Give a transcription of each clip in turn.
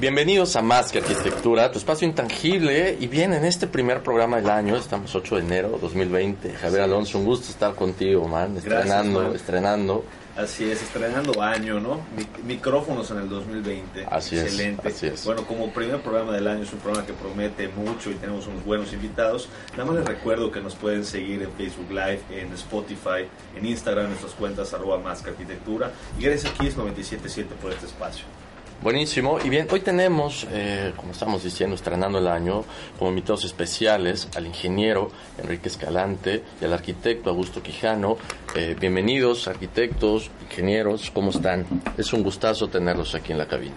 Bienvenidos a Más que Arquitectura, tu espacio intangible. Y bien, en este primer programa del año, estamos 8 de enero 2020. Javier Alonso, un gusto estar contigo, man. Estrenando, man. estrenando. Así es, estrenando año, ¿no? Mic- micrófonos en el 2020. Así es, Excelente. así es. Bueno, como primer programa del año es un programa que promete mucho y tenemos unos buenos invitados. Nada más les recuerdo que nos pueden seguir en Facebook Live, en Spotify, en Instagram, en nuestras cuentas arroba más que arquitectura. Y gracias aquí es 977 por este espacio. Buenísimo. Y bien, hoy tenemos, eh, como estamos diciendo, estrenando el año, como invitados especiales al ingeniero Enrique Escalante y al arquitecto Augusto Quijano. Eh, bienvenidos, arquitectos, ingenieros, ¿cómo están? Es un gustazo tenerlos aquí en la cabina.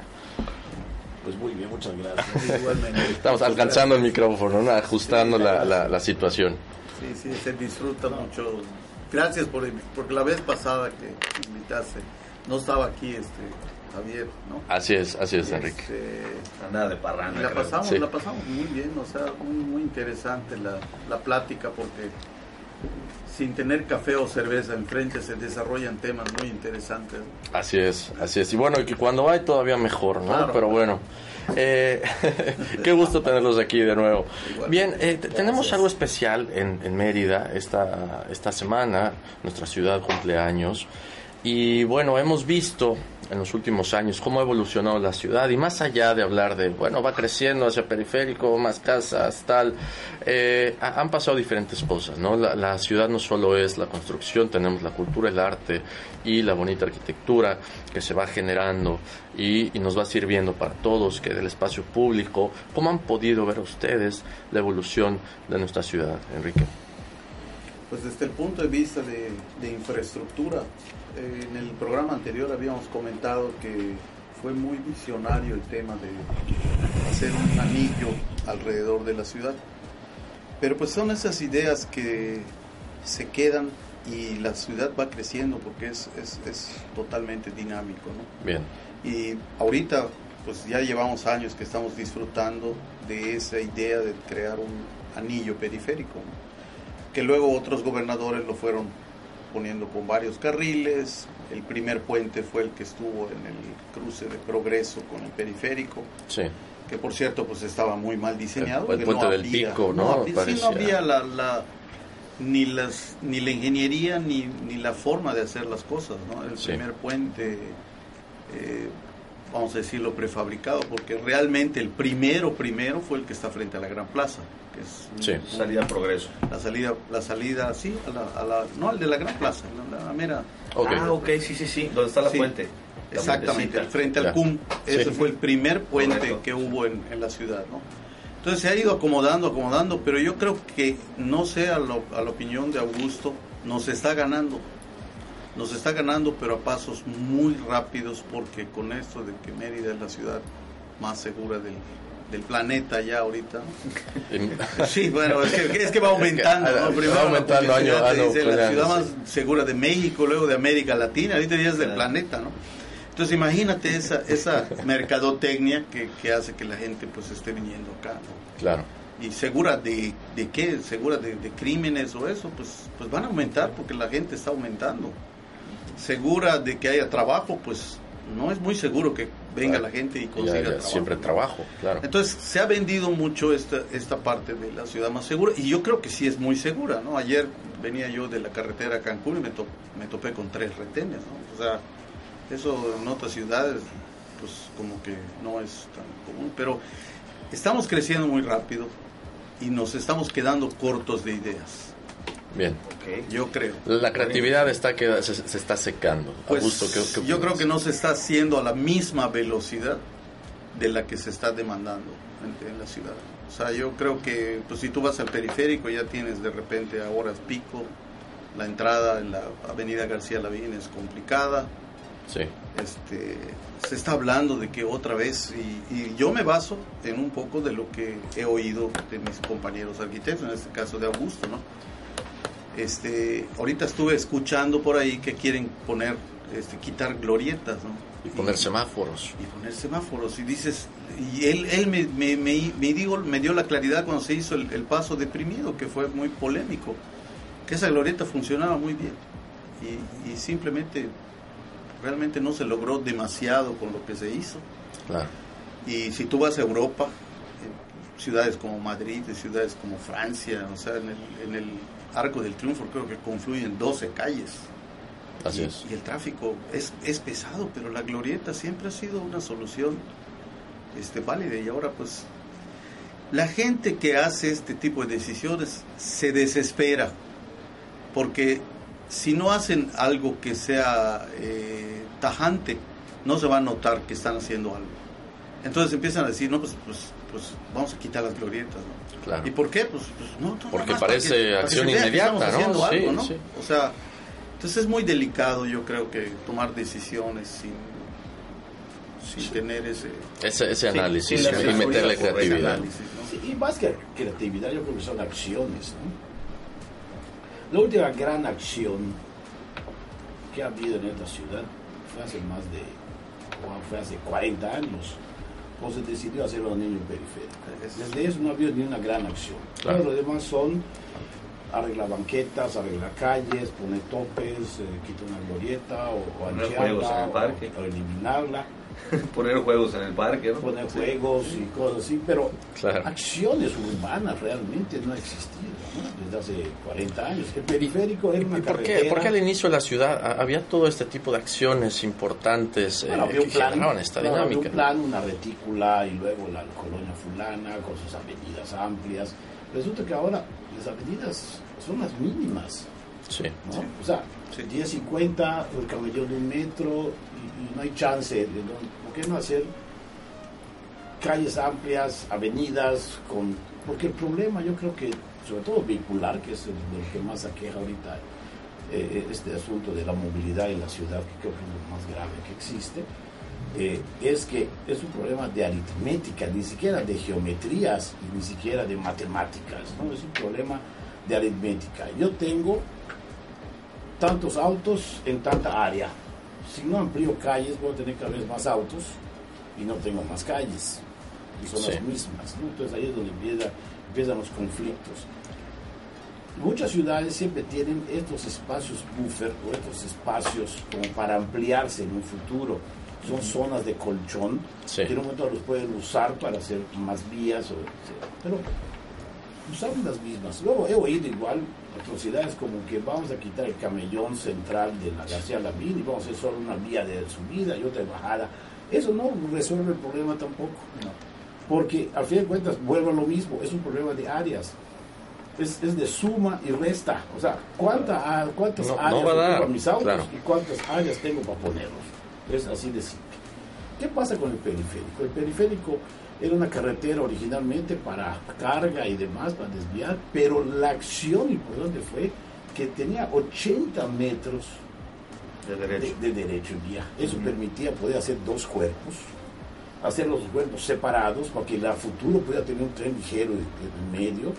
Pues muy bien, muchas gracias. Igualmente. Estamos alcanzando el micrófono, ¿no? ajustando la, la- la situación. Sí, sí, se disfruta mucho. Gracias por porque la vez pasada que invitaste no estaba aquí este Javier, ¿no? Así es, así es, Enrique. Este, Nada de parranda. y la creo. pasamos, Sí. la pasamos muy bien, o sea, muy, muy interesante la, la plática porque sin tener café o cerveza enfrente se desarrollan temas muy interesantes. Así es, así es. Y bueno, y que cuando hay todavía mejor, ¿no? Claro. Pero bueno, eh, qué gusto tenerlos aquí de nuevo. Bien, eh, te- tenemos algo especial en, en Mérida esta, esta semana. Nuestra ciudad cumple años. Y bueno, hemos visto en los últimos años cómo ha evolucionado la ciudad y más allá de hablar de, bueno, va creciendo hacia periférico, más casas, tal, eh, ha- han pasado diferentes cosas, ¿no? La, ciudad no solo es la construcción, tenemos la cultura, el arte y la bonita arquitectura que se va generando y, y nos va sirviendo para todos, que del espacio público, ¿cómo han podido ver ustedes la evolución de nuestra ciudad, Enrique? Pues desde el punto de vista de, infraestructura, en el programa anterior habíamos comentado que fue muy visionario el tema de hacer un anillo alrededor de la ciudad. Pero pues son esas ideas que se quedan y la ciudad va creciendo porque es, es, es totalmente dinámico, ¿no? Bien, Y ahorita, pues ya llevamos años que estamos disfrutando de esa idea de crear un anillo periférico, ¿no? que luego otros gobernadores lo fueron poniendo con varios carriles. El primer puente fue el que estuvo en el cruce de Progreso con el periférico, sí. que por cierto pues estaba muy mal diseñado. El- puente del Pico, ¿no? sí, no había la, la- ni las ni la ingeniería ni, ni la forma de hacer las cosas, ¿no? El Sí. primer puente, eh, vamos a decirlo prefabricado, porque realmente el primero primero fue el que está frente a la Gran Plaza, que es Sí. Salida a progreso. la salida, la salida, sí, a la, a la- no al de la Gran Plaza, la, la mera, Ok. Ah, ok, sí, sí, sí. Donde está la Sí. fuente. La exactamente, puentecita. frente al Ya. CUM, ese Sí. fue el primer puente Correcto. que hubo en, en la ciudad, ¿no? Entonces se ha ido acomodando, acomodando, pero yo creo que, no sé a, lo- a la opinión de Augusto, nos está ganando, nos está ganando, pero a pasos muy rápidos, porque con esto de que Mérida es la ciudad más segura del, del planeta ya ahorita, Sí, bueno, es que, es que va aumentando, ah, Primero va aumentando año- te año dice la ciudad más segura de México, luego de América Latina, ahorita ya es del Claro. planeta, ¿no? Entonces imagínate esa, esa mercadotecnia que, que hace que la gente pues esté viniendo acá, ¿no? claro. Y segura de, de qué, segura de, de crímenes o eso, pues, pues van a aumentar porque la gente está aumentando. Segura de que haya trabajo, pues no es muy seguro que venga Claro. la gente y consiga trabajo. siempre trabajo, claro. Entonces se ha vendido mucho esta, esta parte de la ciudad más segura y yo creo que sí es muy segura, ¿no? Ayer venía yo de la carretera a Cancún y me, to- me topé con tres retenes, ¿no? O sea, eso en otras ciudades pues como que no es tan común, pero estamos creciendo muy rápido y nos estamos quedando cortos de ideas. Bien. Yo creo. La creatividad está que se, está secando. Pues, yo creo que no se está haciendo a la misma velocidad de la que se está demandando en, la ciudad. O sea, yo creo que pues, si tú vas al periférico ya tienes de repente a horas pico, la entrada en la avenida García Lavín es complicada. Sí. Este, se está hablando de que otra vez, y, yo me baso en un poco de lo que he oído de mis compañeros arquitectos, en este caso de Augusto, ¿no? Este, ahorita estuve escuchando por ahí que quieren poner, este, quitar glorietas, ¿no? Y poner semáforos. Y poner semáforos. Y dices, y él, él me, me, me, digo, me dio la claridad cuando se hizo el, el, paso deprimido, que fue muy polémico, que esa glorieta funcionaba muy bien. Y, y simplemente realmente no se logró demasiado con lo que se hizo. Claro. Y si tú vas a Europa, ciudades como Madrid, ciudades como Francia, o sea, en el, en el Arco del Triunfo creo que confluyen 12 calles. Así y, es. Y el tráfico es, es pesado, pero la glorieta siempre ha sido una solución este, válida. Y ahora pues la gente que hace este tipo de decisiones se desespera porque si no hacen algo que sea eh, tajante, no se va a notar que están haciendo algo. Entonces empiezan a decir, no, pues, pues, pues vamos a quitar las glorietas, ¿no? Claro. ¿Y por qué? Pues, pues no, Porque parece acción inmediata, ¿no? Algo, ¿no? O sea, entonces es muy delicado, yo creo que tomar decisiones sin, sin tener ese... Ese, ese análisis y meterle creatividad. y más que creatividad, yo creo que son acciones, ¿no? La última gran acción que ha habido en esta ciudad fue hace más de, fue hace 40 años, cuando se decidió hacer los niños periféricos. Desde eso no ha habido ni una gran acción. Claro. lo demás son arreglar banquetas, arreglar calles, poner topes, eh, quitar una glorieta o, o, o eliminarla. poner juegos en el parque, ¿no? Poner juegos y cosas así, pero acciones urbanas realmente no ha existido desde hace 40 años. El periférico era una por qué, por qué al inicio de la ciudad había todo este tipo de acciones importantes bueno, eh, que plan, esta dinámica? Había un plan, una retícula y luego la colonia fulana con sus avenidas amplias. Resulta que ahora las avenidas son las mínimas. Sí. ¿no? O sea, 10.50, el camellón de un metro y, no hay chance. De, ¿Por qué no hacer calles amplias, avenidas, con porque el problema yo creo que, sobre todo vehicular, que es el, que más aqueja ahorita eh, este asunto de la movilidad en la ciudad, que creo que es lo más grave que existe, eh, es que es un problema de aritmética, ni siquiera de geometrías y ni siquiera de matemáticas, ¿no? es un problema de aritmética. Yo tengo tantos autos en tanta área. Si no amplío calles, voy a tener cada vez más autos y no tengo más calles. Y son las mismas. Entonces ahí es donde empiezan los conflictos. Muchas ciudades siempre tienen estos espacios buffer o estos espacios como para ampliarse en un futuro. Son zonas de colchón que en un momento los pueden usar para hacer más vías. O, pero usamos las mismas. Luego he oído igual atrocidades como que vamos a quitar el camellón central de la García Lavín y vamos a hacer solo una vía de subida y otra de bajada. Eso no resuelve el problema tampoco. Porque al fin de cuentas vuelvo a lo mismo, es un problema de áreas. Es, de suma y resta. O sea, ¿cuánta, ¿cuántas áreas tengo para mis autos y cuántas áreas tengo para ponerlos? Es así de simple. ¿Qué pasa con el periférico? El periférico era una carretera originalmente para carga y demás, para desviar, pero la acción importante fue que tenía 80 metros de derecho, de, derecho en vía. Eso permitía poder hacer dos cuerpos, hacer los cuerpos separados para que la futuro pudiera tener un tren ligero en medio,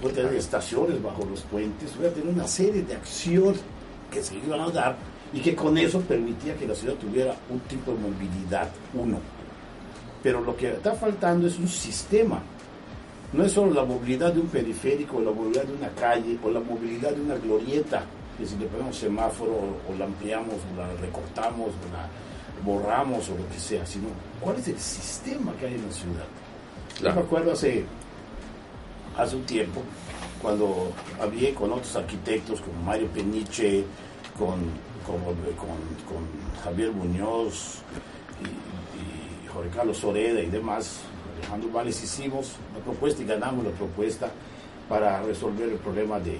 pudiera tener estaciones bajo los puentes, pudiera tener una serie de acciones que se iban a dar y que con eso permitía que la ciudad tuviera un tipo de movilidad, uno pero lo que está faltando es un sistema. No es solo la movilidad de un periférico, o la movilidad de una calle, o la movilidad de una glorieta, que si le ponemos semáforo, o, la ampliamos, o la recortamos, o la borramos, o lo que sea, sino cuál es el sistema que hay en la ciudad. Yo me acuerdo hace, hace un tiempo, cuando había con otros arquitectos como Mario Peniche, con, con, con Javier Muñoz, Jorge Carlos Soreda y demás, Alejandro Vales, hicimos la propuesta y ganamos la propuesta para resolver el problema de,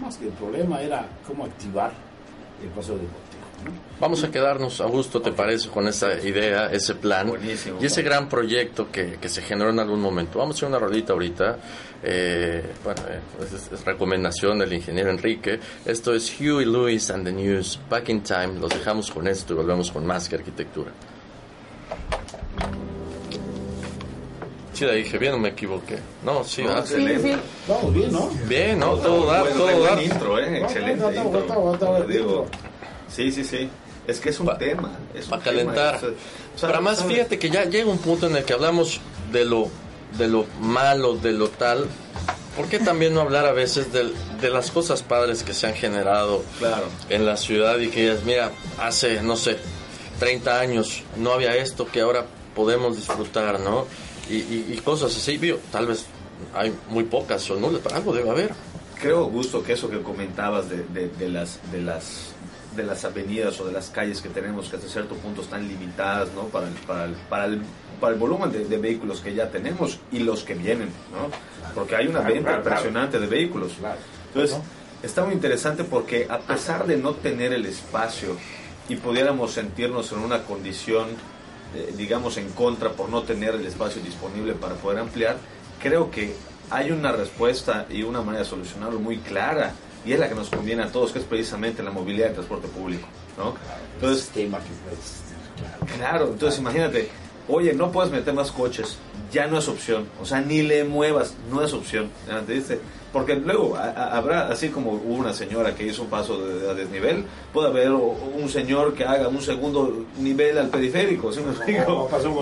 más que el problema era cómo activar el paseo deportivo. Vamos a quedarnos a gusto, ¿te parece, con esa idea, ese plan y ese gran proyecto que, que, se generó en algún momento? Vamos a hacer una rodita ahorita. Eh, bueno, eh, es, recomendación del ingeniero Enrique. Esto es Huey Lewis and the News, Back in Time. Los dejamos con esto y volvemos con más que arquitectura. Sí, la dije bien o me equivoqué. No, sí, no, excelente. Vamos bien, ¿no? Bien, ¿no? Todo da, todo da. intro, ¿eh? Excelente intro. Digo, sí, sí, sí. Es que es un tema. Es para calentar. Para más, fíjate que ya llega un punto en el que hablamos de lo, de lo malo, de lo tal. ¿Por qué también no hablar a veces de, de las cosas padres que se han generado claro. en la ciudad y que, mira, hace, no sé, 30 años no había esto que ahora podemos disfrutar, ¿no? y, cosas así, tal vez hay muy pocas o nulas, pero algo debe haber. Creo, Gusto, que eso que comentabas de, de, las, de, las, de las avenidas o de las calles que tenemos, que hasta cierto punto están limitadas ¿no? para, el, para, el, para, el, para el volumen de, vehículos que ya tenemos y los que vienen, ¿no? porque hay una venta impresionante de vehículos. Entonces, está muy interesante porque a pesar de no tener el espacio y pudiéramos sentirnos en una condición eh, digamos, en contra por no tener el espacio disponible para poder ampliar, creo que hay una respuesta y una manera de solucionarlo muy clara y es la que nos conviene a todos, que es precisamente la movilidad de transporte público. ¿no? Entonces, claro, entonces imagínate, oye, no puedes meter más coches, ya no es opción, o sea, ni le muevas, no es opción. Te dice, porque luego habrá, así como hubo una señora que hizo un paso de, a desnivel, puede haber un señor que haga un segundo nivel al periférico, ¿sí me explico? pasó un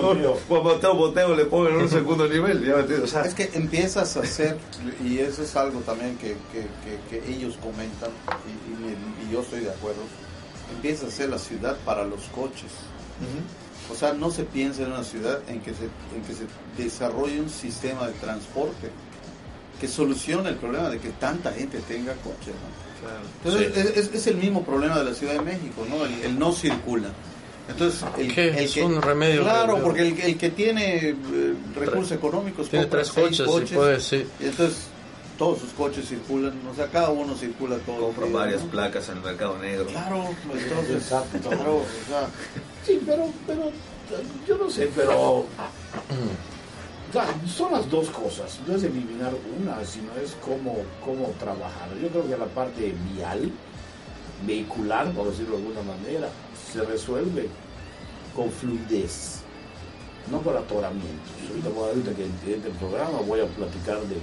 boteo, boteo, le ponen un segundo nivel, ya o sea, Es que empiezas a hacer, y eso es algo también que, que, que, ellos comentan, y, y, yo estoy de acuerdo, empieza a ser la ciudad para los coches. O sea, no se piensa en una ciudad en que se, en que se desarrolle un sistema de transporte que solucione el problema de que tanta gente tenga coche. Entonces es, el mismo problema de la Ciudad de México, ¿no? El, no circula. Entonces, el, el es un remedio. Claro, porque el, que tiene eh, recursos económicos tiene tres coches, puede, sí. y entonces todos sus coches circulan, o sea, cada uno circula todo. Compra varias placas en el mercado negro. Claro, entonces, claro, o sea, sí, pero, pero, yo no sé, pero son las dos cosas, no es eliminar una, sino es cómo, cómo trabajar. Yo creo que la parte vial, vehicular, por decirlo de alguna manera, se resuelve con fluidez, no con atoramientos. Ahorita, que entiende el programa voy a platicar de,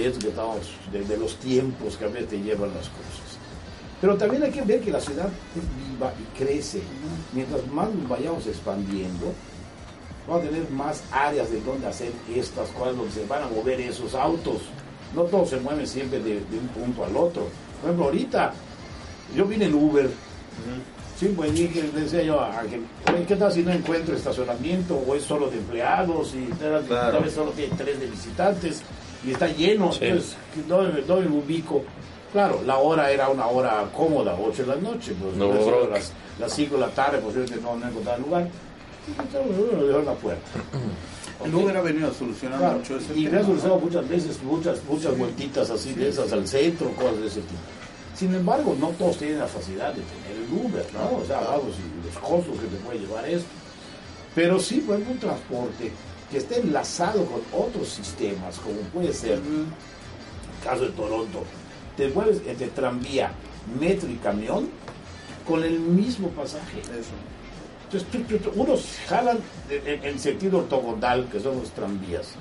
de esto que estamos, de, los tiempos que a veces te llevan las cosas. Pero también hay que ver que la ciudad es viva y crece. Mientras más nos vayamos expandiendo, vamos a tener más áreas de donde hacer estas cosas, donde se van a mover esos autos. No todos se mueven siempre de, un punto al otro. Por ejemplo, ahorita yo vine en Uber. Sí, pues dije, decía yo a ¿qué tal si no encuentro estacionamiento o es solo de empleados y tal vez solo tiene tres de visitantes y está lleno? Entonces, ¿dónde, ¿dónde, me ubico? Claro, la hora era una hora cómoda, 8 de la noche, pues, no, las, las 5 de la tarde, posiblemente no, no encontrar lugar la puerta. El Uber ha venido a solucionar mucho ese Y me ha solucionado muchas veces, muchas, muchas vueltitas así de esas al centro, cosas de ese tipo. Sin embargo, no todos tienen la facilidad de tener el Uber, ¿no? O sea, vamos, y los costos que te puede llevar esto. Pero sí, puede un transporte que esté enlazado con otros sistemas, como puede ser, el caso de Toronto, te mueves entre tranvía, metro y camión con el mismo pasaje. Eso. Entonces, unos jalan en, sentido ortogonal, que son los tranvías.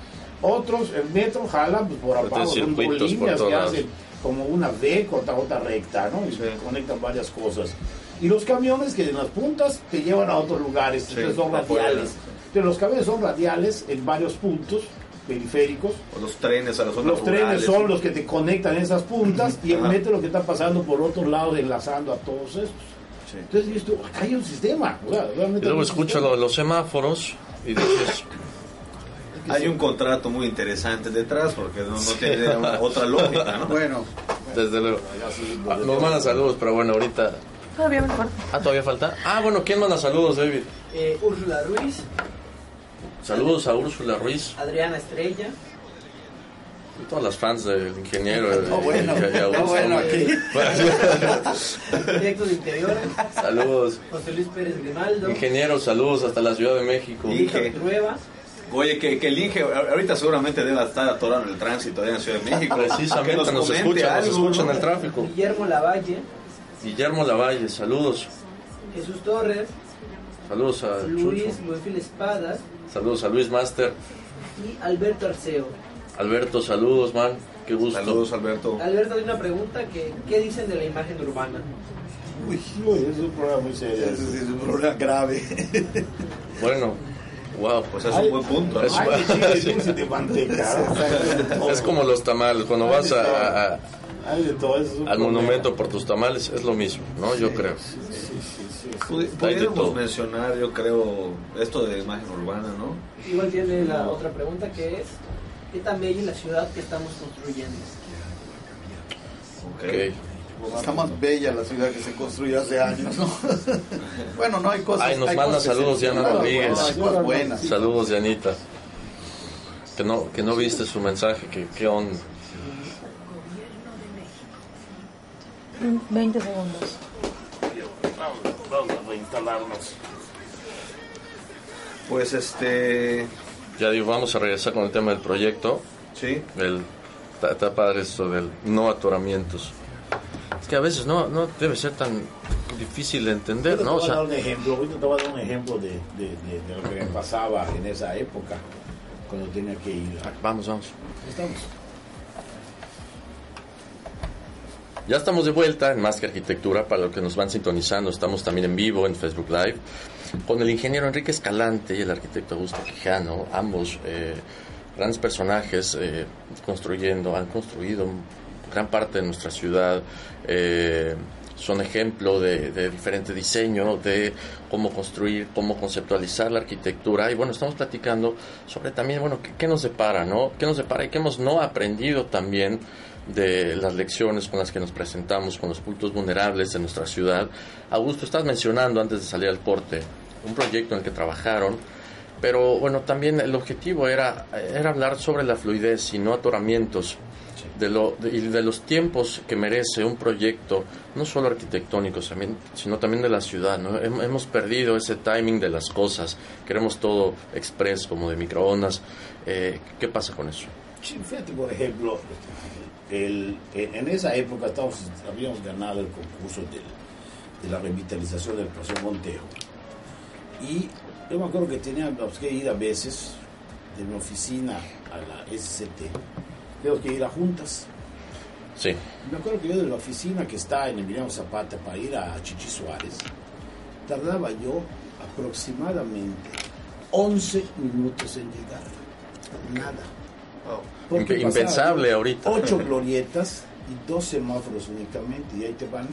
Otros, el metro, jalan pues, por abajo, son líneas que hacen como una V con otra recta, ¿no? Y se conectan varias cosas. Y los camiones que en las puntas te llevan a otros lugares, entonces son radiales. Pero los camiones son radiales en varios puntos periféricos. O los trenes a las Los trenes son los que te conectan en esas puntas y el metro lo que está pasando por otro lado enlazando a todos estos. Entonces dices acá hay un sistema. y luego escucho los, semáforos y dices... Hay un contrato muy interesante detrás porque no, tiene otra lógica, ¿no? Bueno, desde luego. Ah, nos mandan saludos, pero bueno, ahorita. Todavía me falta. Ah, todavía falta. Ah, bueno, ¿quién manda saludos, David? Eh, Úrsula Ruiz. Saludos a Úrsula Ruiz. Adriana Estrella. Todas las fans del ingeniero. No, bueno, no, bueno, aquí. Directo de interior. Saludos. José Luis Pérez Grimaldo. Ingeniero, saludos hasta la Ciudad de México. Inge. Oye, que, que el Inge ahorita seguramente debe estar atorado en el tránsito allá en Ciudad de México. Precisamente, Que nos, comente escucha, nos algo, escucha en el tráfico. Guillermo Lavalle. Guillermo Lavalle, saludos. Jesús Torres. Saludos a Luis Chucho. Buenfil Espadas. Saludos a Luis Master. Y Alberto Arceo. Alberto, saludos, man. Qué gusto. Saludos, Alberto. Alberto, hay una pregunta que ¿qué dicen de la imagen urbana? Uy, uy, es un problema muy serio. Es un problema grave. Bueno, wow. Pues es un buen punto. Ay. Es como los tamales. Cuando vas a- al problema. monumento por tus tamales, es lo mismo, ¿no? Yo creo. Todo. mencionar, yo creo, esto de imagen urbana, ¿no? Igual tiene la otra pregunta que es ¿qué tan bella es la ciudad que estamos construyendo? Ok. Está más bella la ciudad que se construyó hace años, ¿no? bueno, no hay cosas. Ay, nos hay manda saludos Diana Rodríguez. bueno, buenas. Saludos, Dianita. Que no, que no viste su mensaje, que qué onda. 20 segundos. Vamos a reinstalarnos. Pues este. Ya digo, vamos a regresar con el tema del proyecto. Sí. El, está, está padre esto del no atoramientos. Es que a veces no, no debe ser tan difícil de entender, ¿no? O te voy a sea, dar un ejemplo, ahorita te voy a dar un ejemplo de, de, de, de lo que me pasaba en esa época, cuando tenía que ir. vamos, vamos. Estamos. Ya estamos de vuelta en Más que Arquitectura. Para los que nos van sintonizando, estamos también en vivo en Facebook Live con el ingeniero Enrique Escalante y el arquitecto Augusto Quijano, ambos eh, grandes personajes eh, construyendo, han construido gran parte de nuestra ciudad. eh, son ejemplo de, diferente diseño, de cómo construir, cómo conceptualizar la arquitectura. Y bueno, estamos platicando sobre también, bueno, qué, qué nos depara, ¿no? ¿Qué nos depara y qué hemos no aprendido también de las lecciones con las que nos presentamos con los puntos vulnerables de nuestra ciudad. Augusto, estás mencionando antes de salir al corte un proyecto en el que trabajaron, pero bueno, también el objetivo era, era hablar sobre la fluidez y no atoramientos de lo, de- y de los tiempos que merece un proyecto, no solo arquitectónico, sino también de la ciudad. ¿no? Hem- Hemos perdido ese timing de las cosas, queremos todo express, como de microondas. Eh, ¿Qué pasa con eso? Sí, Fíjate, por ejemplo, el- en en esa época estábamos, habíamos ganado el concurso del- de la revitalización del Paseo Montejo. Y yo me acuerdo que teníamos que ir a veces de mi oficina a la SCT. Tengo que ir a juntas. Sí, Me acuerdo que yo de la oficina que está en Emiliano Zapata para ir a Chichi Suárez, tardaba yo aproximadamente 11 minutos en llegar. Nada. Pasaba impensable ahorita. Ocho glorietas y dos semáforos únicamente, y ahí te van.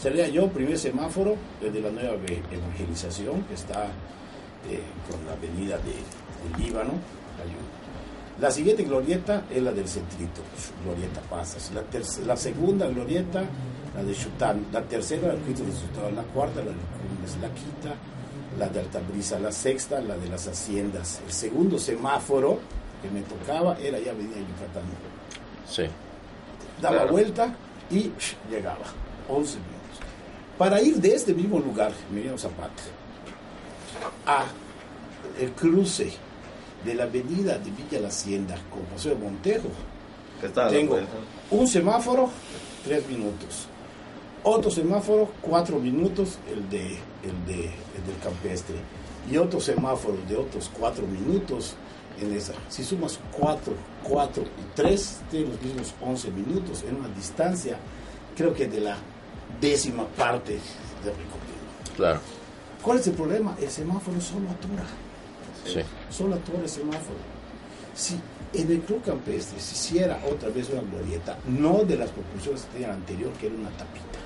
Salía yo, primer semáforo, desde la nueva evangelización, que está eh, con la avenida de, del Líbano. La siguiente glorieta es la del Centrito, Glorieta Pasas. La, la segunda glorieta, la de Chután. La tercera, el Cristo de Chután. La cuarta, la de Cumbres, La Quita. La de Altabrisa. La sexta, la de las Haciendas. El segundo semáforo que me tocaba era ya Avenida Yucatán. sí. Daba Claro. vuelta y psh, llegaba. 11 minutos. Para ir de este mismo lugar, Miriam Zapata, a el cruce de la avenida de Villa La Hacienda con Paseo Montejo, tengo un semáforo, tres minutos. Otro semáforo, cuatro minutos, el, de, el, de, el del campestre. Y otro semáforo de otros cuatro minutos en esa. Si sumas cuatro, cuatro y tres, tienes los mismos 11 minutos en una distancia, creo que de la décima parte de recorrido. Claro, ¿Cuál es el problema? El semáforo solo atura sí. solo actúa el semáforo. Si en el club campestre se hiciera otra vez una glorieta, no de las proporciones que tenía la anterior, que era una tapita,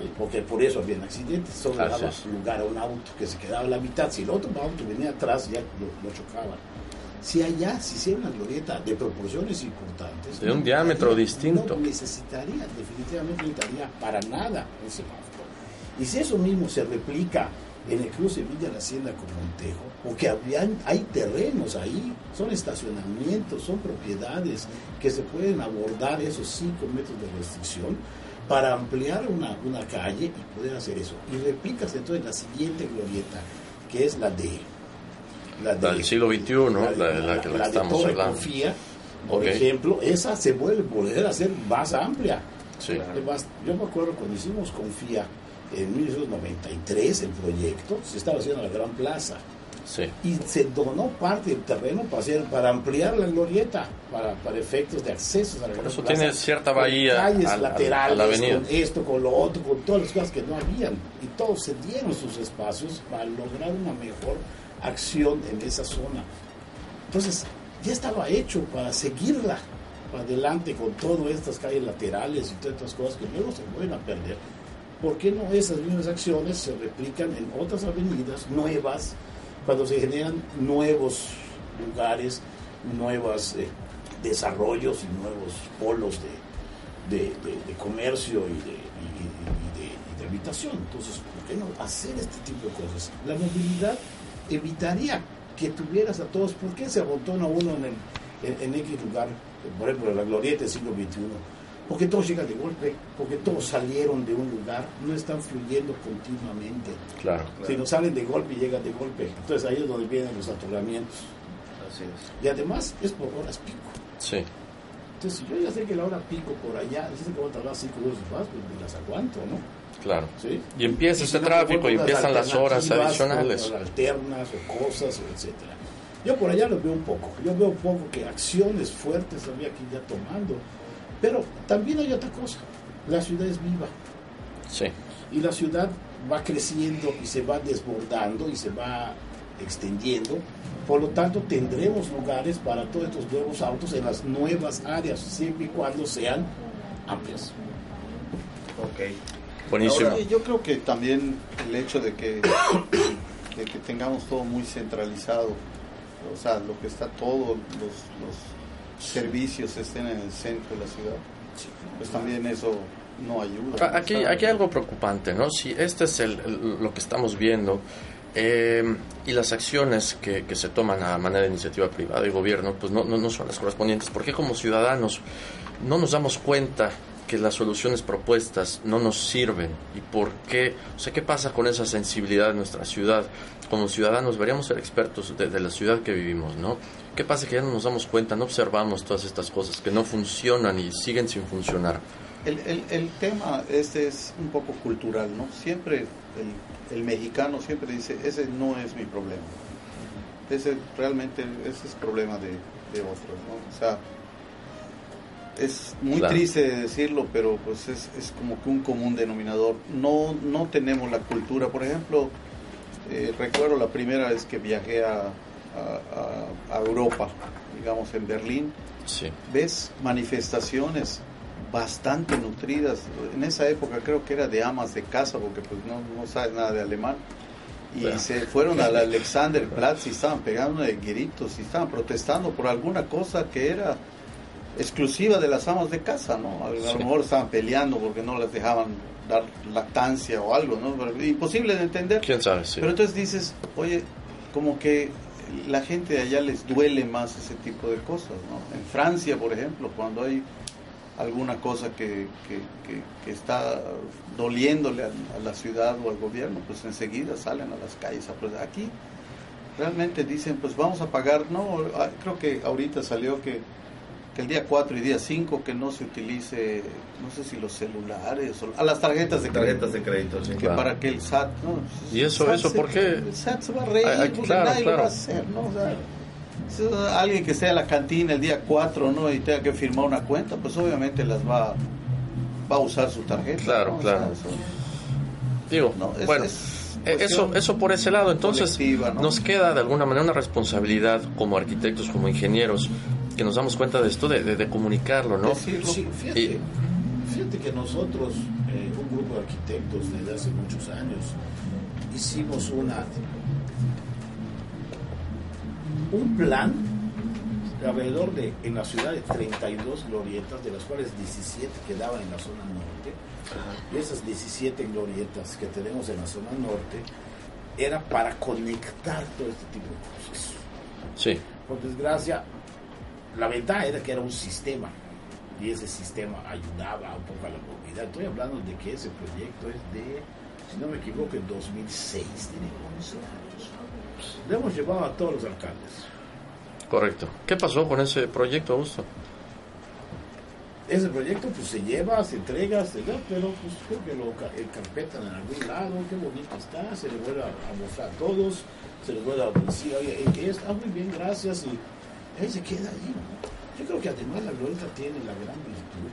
¿sí? porque por eso habían accidentes, solo daba lugar a un auto que se quedaba a la mitad, si el otro auto venía atrás ya lo, lo chocaban. Si allá se hiciera una glorieta de proporciones importantes, De un no diámetro distinto. No necesitaría, definitivamente no necesitaría para nada un semáforo. Y si eso mismo se replica en el cruce Villa la Hacienda con Montejo, porque habían, hay terrenos ahí, son estacionamientos, son propiedades que se pueden abordar esos 5 metros de restricción para ampliar una, una calle y poder hacer eso. Y replicas entonces la siguiente glorieta, que es la de... La del siglo XXI, la, la, que la, estamos de hablando. Confía, por ejemplo, esa se vuelve poder hacer más amplia. Sí. yo me acuerdo cuando hicimos Confía en 1993 el proyecto, se estaba haciendo la Gran Plaza. Sí. Y se donó parte del terreno para, hacer, para ampliar la glorieta, para, para efectos de acceso a la Por eso tiene cierta bahía. Calles laterales, con esto, con lo otro, con todas las cosas que no habían. Y todos se dieron sus espacios para lograr una mejor acción en esa zona. Entonces, ya estaba hecho para seguirla para adelante con todas estas calles laterales y todas estas cosas que luego se vuelven a perder. ¿Por qué no esas mismas acciones se replican en otras avenidas nuevas, cuando se generan nuevos lugares, nuevos eh, desarrollos y nuevos polos de, de, comercio y de, habitación? Entonces, ¿por qué no hacer este tipo de cosas? La movilidad evitaría que tuvieras a todos, ¿por qué se abotona uno en, el, en, X lugar? Por ejemplo, en la glorieta del siglo XXI. Porque todos llegan de golpe, porque todos salieron de un lugar, no están fluyendo continuamente. Claro. Si no salen de golpe y llegan de golpe. Entonces ahí es donde vienen los atoramientos. Así es. Y además es por horas pico. Sí. Entonces, yo ya sé que la hora pico por allá, dice que voy a tardar cinco minutos más, pues las aguanto, ¿no? Claro. Y empieza ese tráfico y empiezan las horas adicionales. Alternas o cosas, etcétera. Yo por allá lo veo un poco. Yo veo un poco que acciones fuertes había aquí ya tomando. Pero también hay otra cosa. La ciudad es viva. Sí. Y la ciudad va creciendo y se va desbordando y se va extendiendo. Por lo tanto, tendremos lugares para todos estos nuevos autos en las nuevas áreas, siempre y cuando sean amplias. Ok. Buenísimo. yo creo que también el hecho de que, de que tengamos todo muy centralizado, o sea, lo que está todos los, los servicios estén en el centro de la ciudad, pues también eso no ayuda. Aquí, aquí hay algo preocupante, ¿no? Si este es el, lo que estamos viendo eh, y las acciones que, que, se toman a manera de iniciativa privada y gobierno, pues no, no, no son las correspondientes, porque como ciudadanos no nos damos cuenta que las soluciones propuestas no nos sirven y por qué, o sea, qué pasa con esa sensibilidad de nuestra ciudad. Como ciudadanos deberíamos ser expertos de, la ciudad que vivimos, ¿no? ¿Qué pasa que ya no nos damos cuenta, no observamos todas estas cosas que no funcionan y siguen sin funcionar? El, el, el tema este es un poco cultural, ¿no? Siempre el, el mexicano siempre dice, ese no es mi problema. Ese realmente, ese es problema de, de otros, ¿no? O sea, es muy triste decirlo, pero pues es, es, como que un común denominador. No, no tenemos la cultura. Por ejemplo, eh, recuerdo la primera vez que viajé a, a, Europa, digamos en Berlín, sí. ves manifestaciones bastante nutridas. En esa época creo que era de amas de casa, porque pues no, no sabes nada de alemán. Y se fueron al Alexanderplatz y estaban pegando de gritos y estaban protestando por alguna cosa que era exclusiva de las amas de casa, ¿no? A, lo mejor estaban peleando porque no les dejaban dar lactancia o algo, ¿no? imposible de entender. ¿Quién sabe? Pero entonces dices, oye, como que la gente de allá les duele más ese tipo de cosas, ¿no? En Francia, por ejemplo, cuando hay alguna cosa que, que, está doliéndole a, la ciudad o al gobierno, pues enseguida salen a las calles. A, aquí realmente dicen, pues vamos a pagar, no, ah, creo que ahorita salió que que el día 4 y día 5 que no se utilice, no sé si los celulares o a las tarjetas de tarjetas de crédito, que para que el SAT, ¿no? ¿Y eso, eso por qué? El SAT se va a reír, porque nadie lo va a hacer, ¿no? O sea, alguien que esté a la cantina el día 4, ¿no? Y tenga que firmar una cuenta, pues obviamente las va, va a usar su tarjeta. Claro, claro. Digo, bueno. Eh, eso, eso por ese lado, entonces nos queda de alguna manera una responsabilidad como arquitectos, como ingenieros, que nos damos cuenta de esto, de, de, comunicarlo, ¿no? Sí, fíjate, fíjate, que nosotros, eh, un grupo de arquitectos desde hace muchos años, hicimos una un plan alrededor de, en la ciudad de 32 glorietas, de las cuales 17 quedaban en la zona norte, y esas 17 glorietas que tenemos en la zona norte, era para conectar todo este tipo de cosas. Sí. Por desgracia, la ventaja era que era un sistema y ese sistema ayudaba un poco a la movilidad. Estoy hablando de que ese proyecto es de, si no me equivoco, en 2006, tiene 11 años. Lo hemos llevado a todos los alcaldes. Correcto. ¿Qué pasó con ese proyecto, Augusto? Ese proyecto pues se lleva, se entrega, se da, pero pues creo que lo carpetan en algún lado, qué bonito está, se le vuelve a, mostrar a todos, se les vuelve a decir, oye, eh, está muy bien, gracias, y ahí se queda ahí, Yo creo que además la glorieta tiene la gran virtud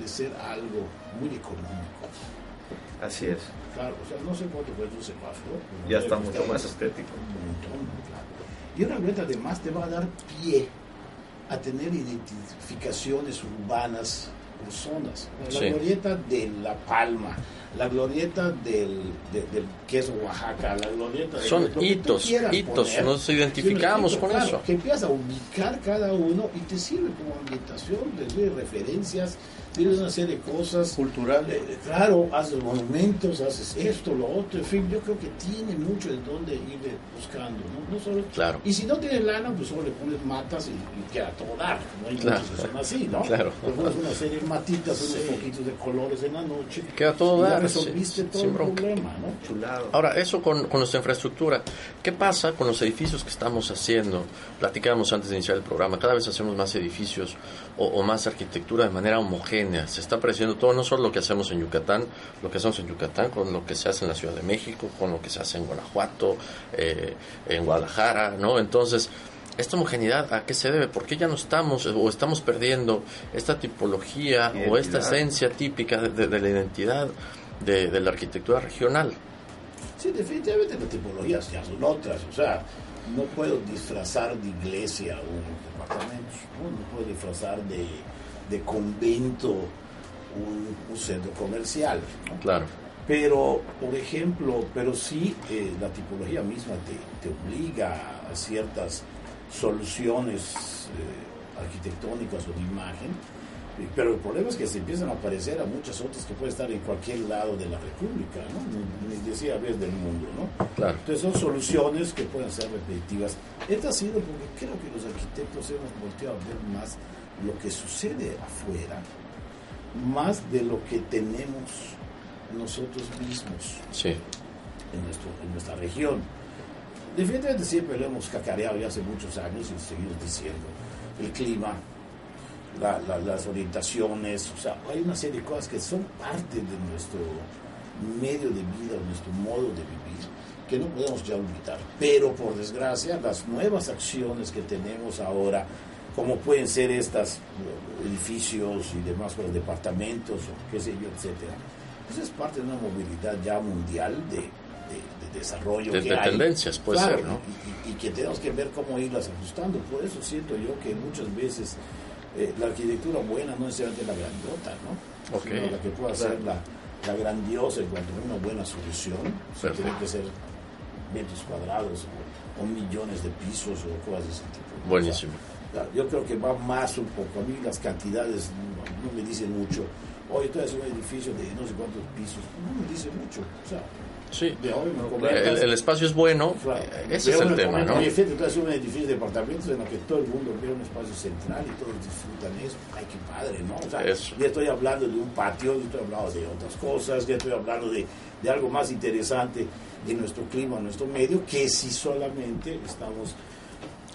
de ser algo muy económico. Así es. Claro, o sea, no sé cuánto cuesta un semáforo. Ya está mucho más estético. Un montón, claro. Y una glorieta además te va a dar pie a tener identificaciones urbanas por zonas. La glorieta de La Palma, la glorieta del, del queso Oaxaca, la glorieta de Son hitos, hitos, nos identificamos con eso. Que empiezas a ubicar cada uno y te sirve como ambientación, de referencias tienes una serie de cosas. Culturales. Eh, claro, haces monumentos, haces esto, lo otro, en fin, yo creo que tiene mucho de dónde ir buscando, ¿no? no solo, claro. Y si no tienes lana, pues solo le pones matas y, queda todo dar, ¿no? Hay claro. muchos que son así, ¿no? Claro. Le pones una serie de matitas, unos poquitos de colores en la noche. Queda todo dar. Ya resolviste todo el problema, ¿no? Chulado. Ahora, eso con, con nuestra infraestructura. ¿Qué pasa con los edificios que estamos haciendo? Platicábamos antes de iniciar el programa, cada vez hacemos más edificios o, o más arquitectura de manera homogénea se está apareciendo todo, no solo lo que hacemos en Yucatán, lo que hacemos en Yucatán, con lo que se hace en la Ciudad de México, con lo que se hace en Guanajuato, eh, en Guadalajara, ¿no? Entonces, esta homogeneidad, ¿a qué se debe? ¿Por qué ya no estamos o estamos perdiendo esta tipología o esta esencia típica de, la identidad de, la arquitectura regional? Sí, definitivamente las tipologías ya son otras, o sea, no puedo disfrazar de iglesia un departamento, no puedo disfrazar de de convento un, centro comercial. Claro. Pero, por ejemplo, pero sí eh, la tipología misma te, obliga a ciertas soluciones eh, arquitectónicas o de imagen, pero el problema es que se empiezan a aparecer a muchas otras que pueden estar en cualquier lado de la República, ¿no? Ni decía vez del mundo, ¿no? Claro. Entonces son soluciones que pueden ser repetitivas. Esto ha sido porque creo que los arquitectos hemos volteado a ver más lo que sucede afuera más de lo que tenemos nosotros mismos en, nuestro, en nuestra región. Definitivamente siempre lo hemos cacareado ya hace muchos años y seguimos diciendo. El clima, las orientaciones, o sea, hay una serie de cosas que son parte de nuestro medio de vida, nuestro modo de vivir, que no podemos ya olvidar. Pero por desgracia, las nuevas acciones que tenemos ahora, como pueden ser estos edificios y demás, los departamentos o qué sé yo, etcétera. Pues es parte de una movilidad ya mundial de, de, desarrollo. De, que tendencias, puede ser, ¿no? Y, que tenemos que ver cómo irlas ajustando. Por eso siento yo que muchas veces eh, la arquitectura buena no es solamente la grandota, ¿no? Sino la que pueda ser la, la, grandiosa en cuanto a una buena solución. tiene que ser metros cuadrados o, millones de pisos o cosas de ese tipo. Buenísimo. Yo creo que va más un poco. A mí las cantidades no, me dicen mucho. Hoy estoy haciendo un edificio de no sé cuántos pisos. No me dicen mucho. O sea, Sí, el, espacio es bueno, ese es el tema, ¿no? En efecto, tú haces un edificio de departamentos en el que todo el mundo ve un espacio central y todos disfrutan eso. Ay, qué padre, ¿no? O sea, ya estoy hablando de un patio, ya estoy hablando de otras cosas, ya estoy hablando de, de algo más interesante de nuestro clima, nuestro medio, que si solamente estamos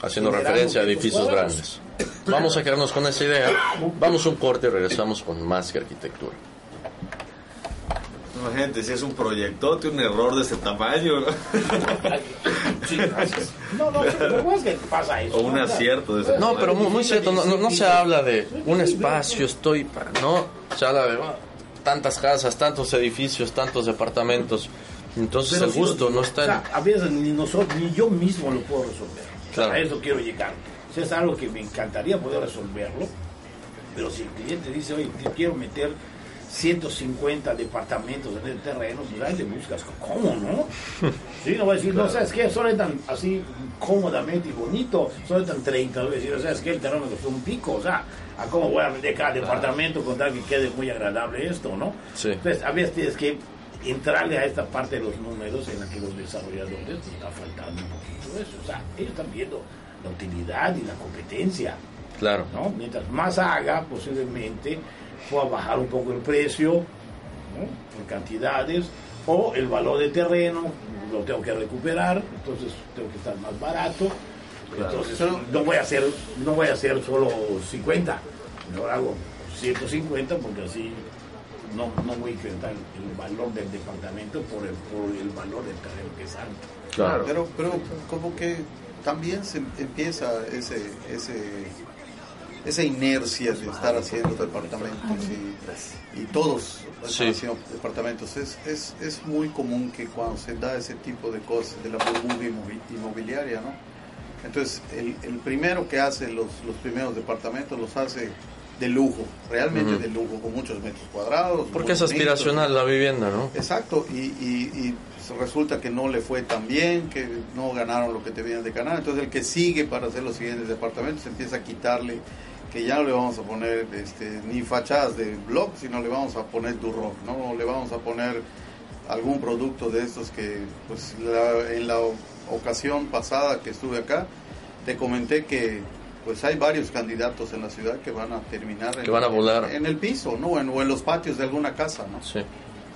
haciendo referencia a edificios grandes. Vamos a quedarnos con esa idea. Vamos un corte y regresamos con más que arquitectura. No, gente, si es un proyectote, un error de ese tamaño. no, no, pero es que pasa eso. O un acierto de ese No, pero muy, cierto, no, no, se habla de un espacio, estoy para. No, se habla de tantas casas, tantos edificios, tantos departamentos. Entonces el gusto no está en... A veces ni, nosotros, ni yo mismo lo puedo resolver. A eso quiero llegar. O es algo que me encantaría poder resolverlo, pero si el cliente dice, oye, quiero meter 150 departamentos en el terreno, pues ahí te buscas, ¿cómo no? Sí, no va a decir, no, ¿sabes qué? Solo tan así cómodamente y bonito, solo tan 30, voy a decir, ¿sabes qué? El terreno me costó un pico, o sea, ¿a cómo voy a vender cada departamento con tal que quede muy agradable esto, no? Sí. Entonces, a veces tienes que entrarle a esta parte de los números en la que los desarrolladores está faltando un poquito eso. O sea, ellos están viendo la utilidad y la competencia. Claro. ¿no? Mientras más haga, posiblemente pueda bajar un poco el precio ¿no? por cantidades o el valor de terreno lo tengo que recuperar, entonces tengo que estar más barato. Entonces no voy a hacer no voy a hacer solo 50, mejor hago 150 porque así no, no voy a incrementar el valor del departamento por el, por el valor del terreno que es alto. Claro. Pero, pero como que también se empieza ese, ese esa inercia de estar haciendo departamentos y, y todos haciendo departamentos. Es, es, es muy común que cuando se da ese tipo de cosas de la burbuja inmobiliaria, ¿no? Entonces, el, el primero que hace los, los primeros departamentos los hace de lujo, realmente de lujo, con muchos metros cuadrados. Porque es aspiracional la vivienda, ¿no? Exacto, y, y, resulta que no le fue tan bien, que no ganaron lo que debían de ganar. Entonces, el que sigue para hacer los siguientes departamentos empieza a quitarle que ya no le vamos a poner este, ni fachadas de blog, sino le vamos a poner Durrock, ¿no? Le vamos a poner algún producto de estos que, pues, en la ocasión pasada que estuve acá, te comenté que pues hay varios candidatos en la ciudad que van a terminar que en, van a volar. En, el piso, ¿no? En, o en los patios de alguna casa, ¿no? Sí.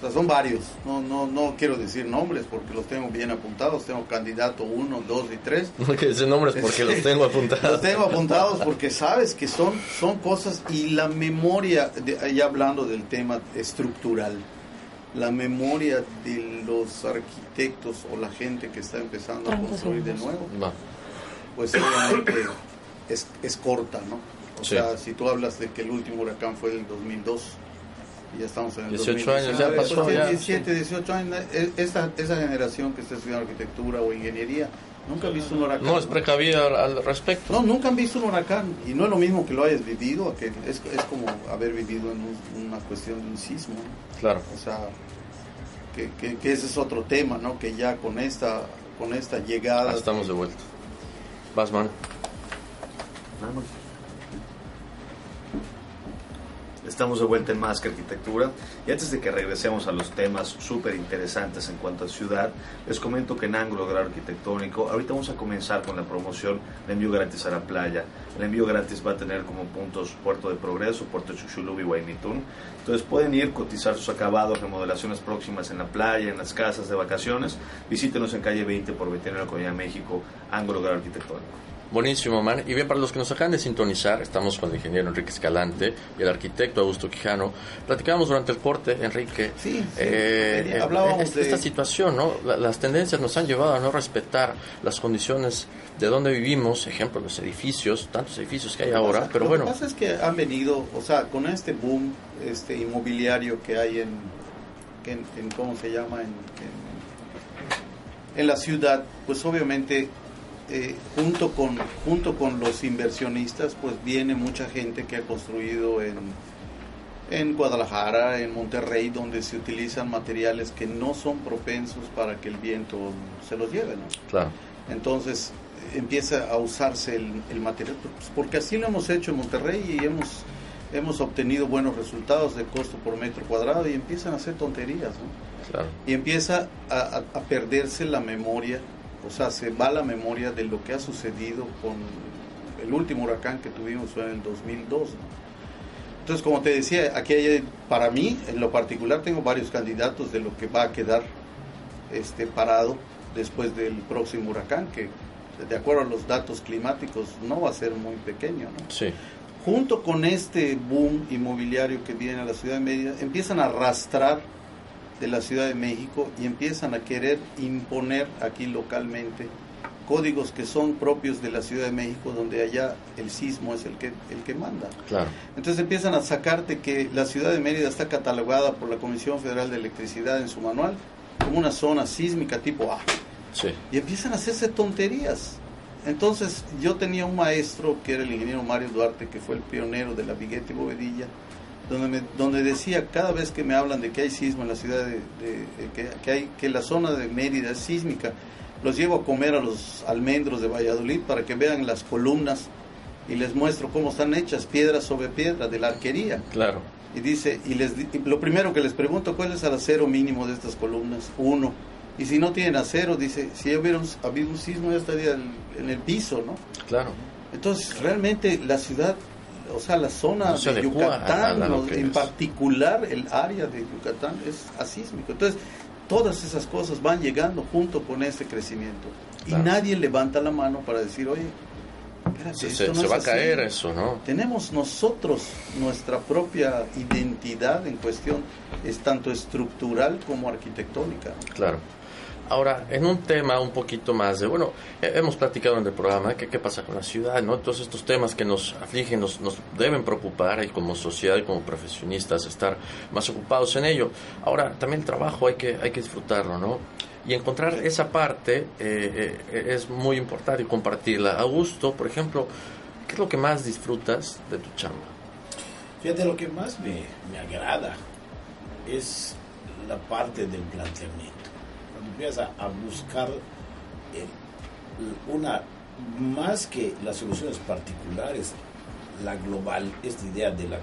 O sea, son varios. No, no, no quiero decir nombres porque los tengo bien apuntados. Tengo candidato 1, 2 y 3. No hay que decir nombres porque los tengo apuntados. los tengo apuntados porque sabes que son, son cosas y la memoria, de, ya hablando del tema estructural, la memoria de los arquitectos o la gente que está empezando a construir de nuevo, pues obviamente es, es corta, ¿no? O sea, si tú hablas de que el último huracán fue el 2002, y ya estamos en el 18 años, ya pasó. 17, 18 años, e, esa, esa generación que está estudiando arquitectura o ingeniería, nunca ha visto un huracán. No es precavida al respecto. No, nunca han visto un huracán. Y no es lo mismo que lo hayas vivido, que es, es como haber vivido en una cuestión de un sismo. Claro. O sea, que, que, que, ese es otro tema, ¿no? Que ya con esta, con esta llegada. Ah, estamos de vuelta. Vas, man. Estamos de vuelta en Más que Arquitectura y antes de que regresemos a los temas súper interesantes en cuanto a ciudad, les comento que en Ángulo Grado Arquitectónico ahorita vamos a comenzar con la promoción de envío gratis a la playa. El envío gratis va a tener como puntos Puerto de Progreso, Puerto Chuchulubi y Guaymitún. Entonces pueden ir, cotizar sus acabados, remodelaciones próximas en la playa, en las casas de vacaciones. Visítenos en calle 20 por Veterinario Comunidad México, Ángulo Grado Arquitectónico. Buenísimo, man. Y bien, para los que nos acaban de sintonizar, estamos con el ingeniero Enrique Escalante y el arquitecto Augusto Quijano. Platicábamos durante el corte, Enrique, sí, eh, hablábamos de esta situación, ¿no? las tendencias nos han llevado a no respetar las condiciones de donde vivimos, ejemplo, los edificios, tantos edificios que hay ahora, pero bueno. Lo que pasa es que han venido, o sea, con este boom este inmobiliario que hay en, en, ¿cómo se llama? En, en la ciudad, pues obviamente eh, junto, con, junto con los inversionistas, pues viene mucha gente que ha construido en, en Guadalajara, en Monterrey, donde se utilizan materiales que no son propensos para que el viento se los lleve. Claro. Entonces empieza a usarse el, material, pues, porque así lo hemos hecho en Monterrey y hemos, hemos obtenido buenos resultados de costo por metro cuadrado y empiezan a hacer tonterías. Claro. Y empieza a, a perderse la memoria o sea, se va la memoria de lo que ha sucedido con el último huracán que tuvimos fue en el 2002. Entonces, como te decía, aquí hay, para mí, en lo particular, tengo varios candidatos de lo que va a quedar este, parado después del próximo huracán, que de acuerdo a los datos climáticos no va a ser muy pequeño. ¿no? Sí. Junto con este boom inmobiliario que viene a la ciudad de Mérida, empiezan a arrastrar de la Ciudad de México y empiezan a querer imponer aquí localmente códigos que son propios de la Ciudad de México, donde allá el sismo es el que, el que manda. Claro. Entonces empiezan a sacarte que la ciudad de Mérida está catalogada por la Comisión Federal de Electricidad en su manual como una zona sísmica tipo A. Sí. Y empiezan a hacerse tonterías. Entonces yo tenía un maestro que era el ingeniero Mario Duarte, que fue el pionero de la Viguete Bovedilla, donde, donde decía cada vez que me hablan de que hay sismo en la ciudad de, que, que, hay que la zona de Mérida es sísmica los llevo a comer a los almendros de Valladolid para que vean las columnas y les muestro cómo están hechas piedra sobre piedra de la arquería claro y dice, y les lo primero que les pregunto, ¿cuál es el acero mínimo de estas columnas? Uno. Y si no tienen acero, dice, si hubiera habido un sismo ya estaría en el piso, ¿no? Claro. Entonces, realmente la ciudad, o sea, la zona de Yucatán, en particular el área de Yucatán es asísmico. Entonces, todas esas cosas van llegando junto con ese crecimiento. Y nadie levanta la mano para decir, oye, se, va a caer eso, ¿no? Tenemos nosotros nuestra propia identidad en cuestión, es tanto estructural como arquitectónica. Claro. Ahora, en un tema un poquito más de, bueno, hemos platicado en el programa que qué pasa con la ciudad, ¿no? Todos estos temas que nos afligen, nos, nos deben preocupar y como sociedad y como profesionistas estar más ocupados en ello. Ahora, también el trabajo hay que, hay que disfrutarlo, ¿no? Y encontrar esa parte eh, eh, es muy importante y compartirla. Augusto, por ejemplo, ¿qué es lo que más disfrutas de tu chamba? Fíjate, lo que más me, me agrada es la parte del planteamiento empieza a buscar eh, una, más que las soluciones particulares, la global, esta idea de la,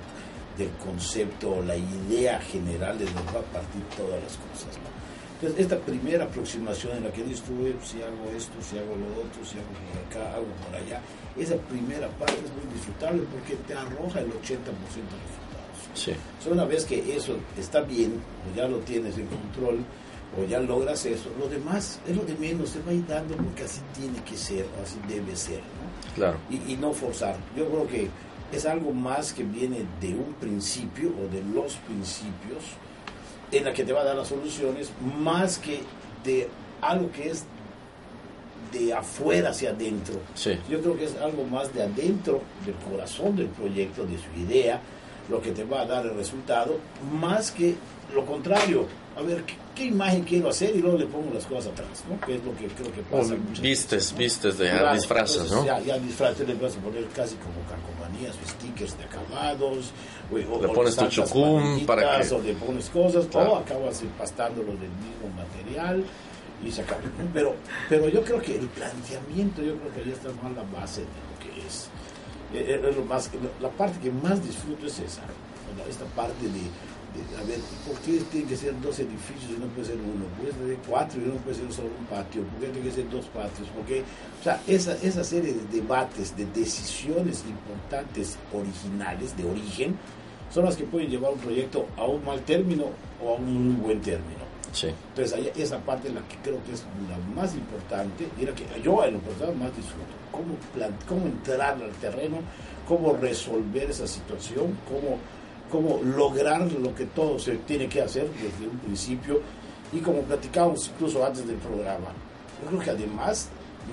del concepto, la idea general de donde va a partir todas las cosas. Entonces, esta primera aproximación en la que tú, si hago esto, si hago lo otro, si hago por acá, hago por allá, esa primera parte es muy disfrutable porque te arroja el 80% de resultados. Sí. una vez que eso está bien, pues ya lo tienes en control, o ya logras eso, lo demás es lo de menos, se va a ir dando porque así tiene que ser, así debe ser, ¿no? Claro. Y, no forzar. Yo creo que es algo más que viene de un principio o de los principios en la que te va a dar las soluciones, más que de algo que es de afuera hacia adentro. Sí. Yo creo que es algo más de adentro, del corazón del proyecto, de su idea, lo que te va a dar el resultado, más que lo contrario. A ver, ¿qué, imagen quiero hacer? Y luego le pongo las cosas atrás, ¿no? Que es lo que creo que pasa. vistes, vistes de disfrazas, ¿no? Ya, ya disfraces le vas a poner casi como calcomanías o stickers de acabados. O, le pones tu chucum para que... O le pones cosas, o acabas empastándolo del mismo material y se acaba. Pero, pero yo creo que el planteamiento, yo creo que ahí está más la base de lo que es. Eh, eh, es lo más, la parte que más disfruto es esa, esta parte de a ver, ¿por qué tiene que ser dos edificios y no puede ser uno? Puede ser cuatro y no puede ser solo un patio. ¿Por qué tiene que ser dos patios? Porque, o sea, esa, esa serie de debates, de decisiones importantes originales, de origen, son las que pueden llevar un proyecto a un mal término o a un muy buen término. Sí. Entonces, esa parte es la que creo que es la más importante y la que yo en lo personal más disfruto. Cómo, cómo entrar al terreno, cómo resolver esa situación, cómo cómo lograr lo que todo se tiene que hacer desde un principio y como platicábamos incluso antes del programa. Yo creo que además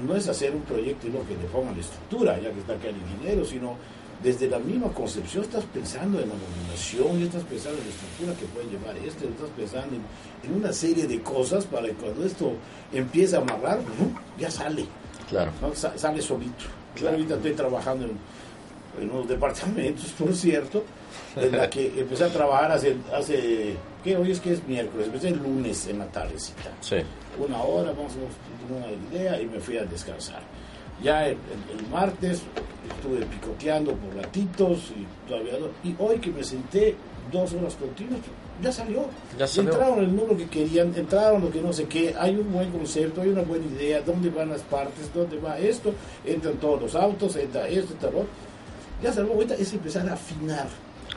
no es hacer un proyecto y lo que le pongan la estructura, ya que está acá el ingeniero, sino desde la misma concepción estás pensando en la dominación, estás pensando en la estructura que puede llevar esto, estás pensando en, una serie de cosas para que cuando esto empiece a amarrar, ya sale. Claro. sale solito. Claro. Ahorita estoy trabajando en, en unos departamentos, por cierto, en la que empecé a trabajar hace, hace ¿qué? Hoy es que es miércoles, empecé el lunes en la tardecita. Sí. Una hora, vamos a tener una idea y me fui a descansar. Ya el, martes estuve picoteando por ratitos y todavía Y hoy que me senté dos horas continuas, ya salió. Ya salió. Entraron el número que querían, entraron lo que no sé qué, hay un buen concepto, hay una buena idea, dónde van las partes, dónde va esto, entran todos los autos, entra esto, entra lo Ya salió, ahorita es empezar a afinar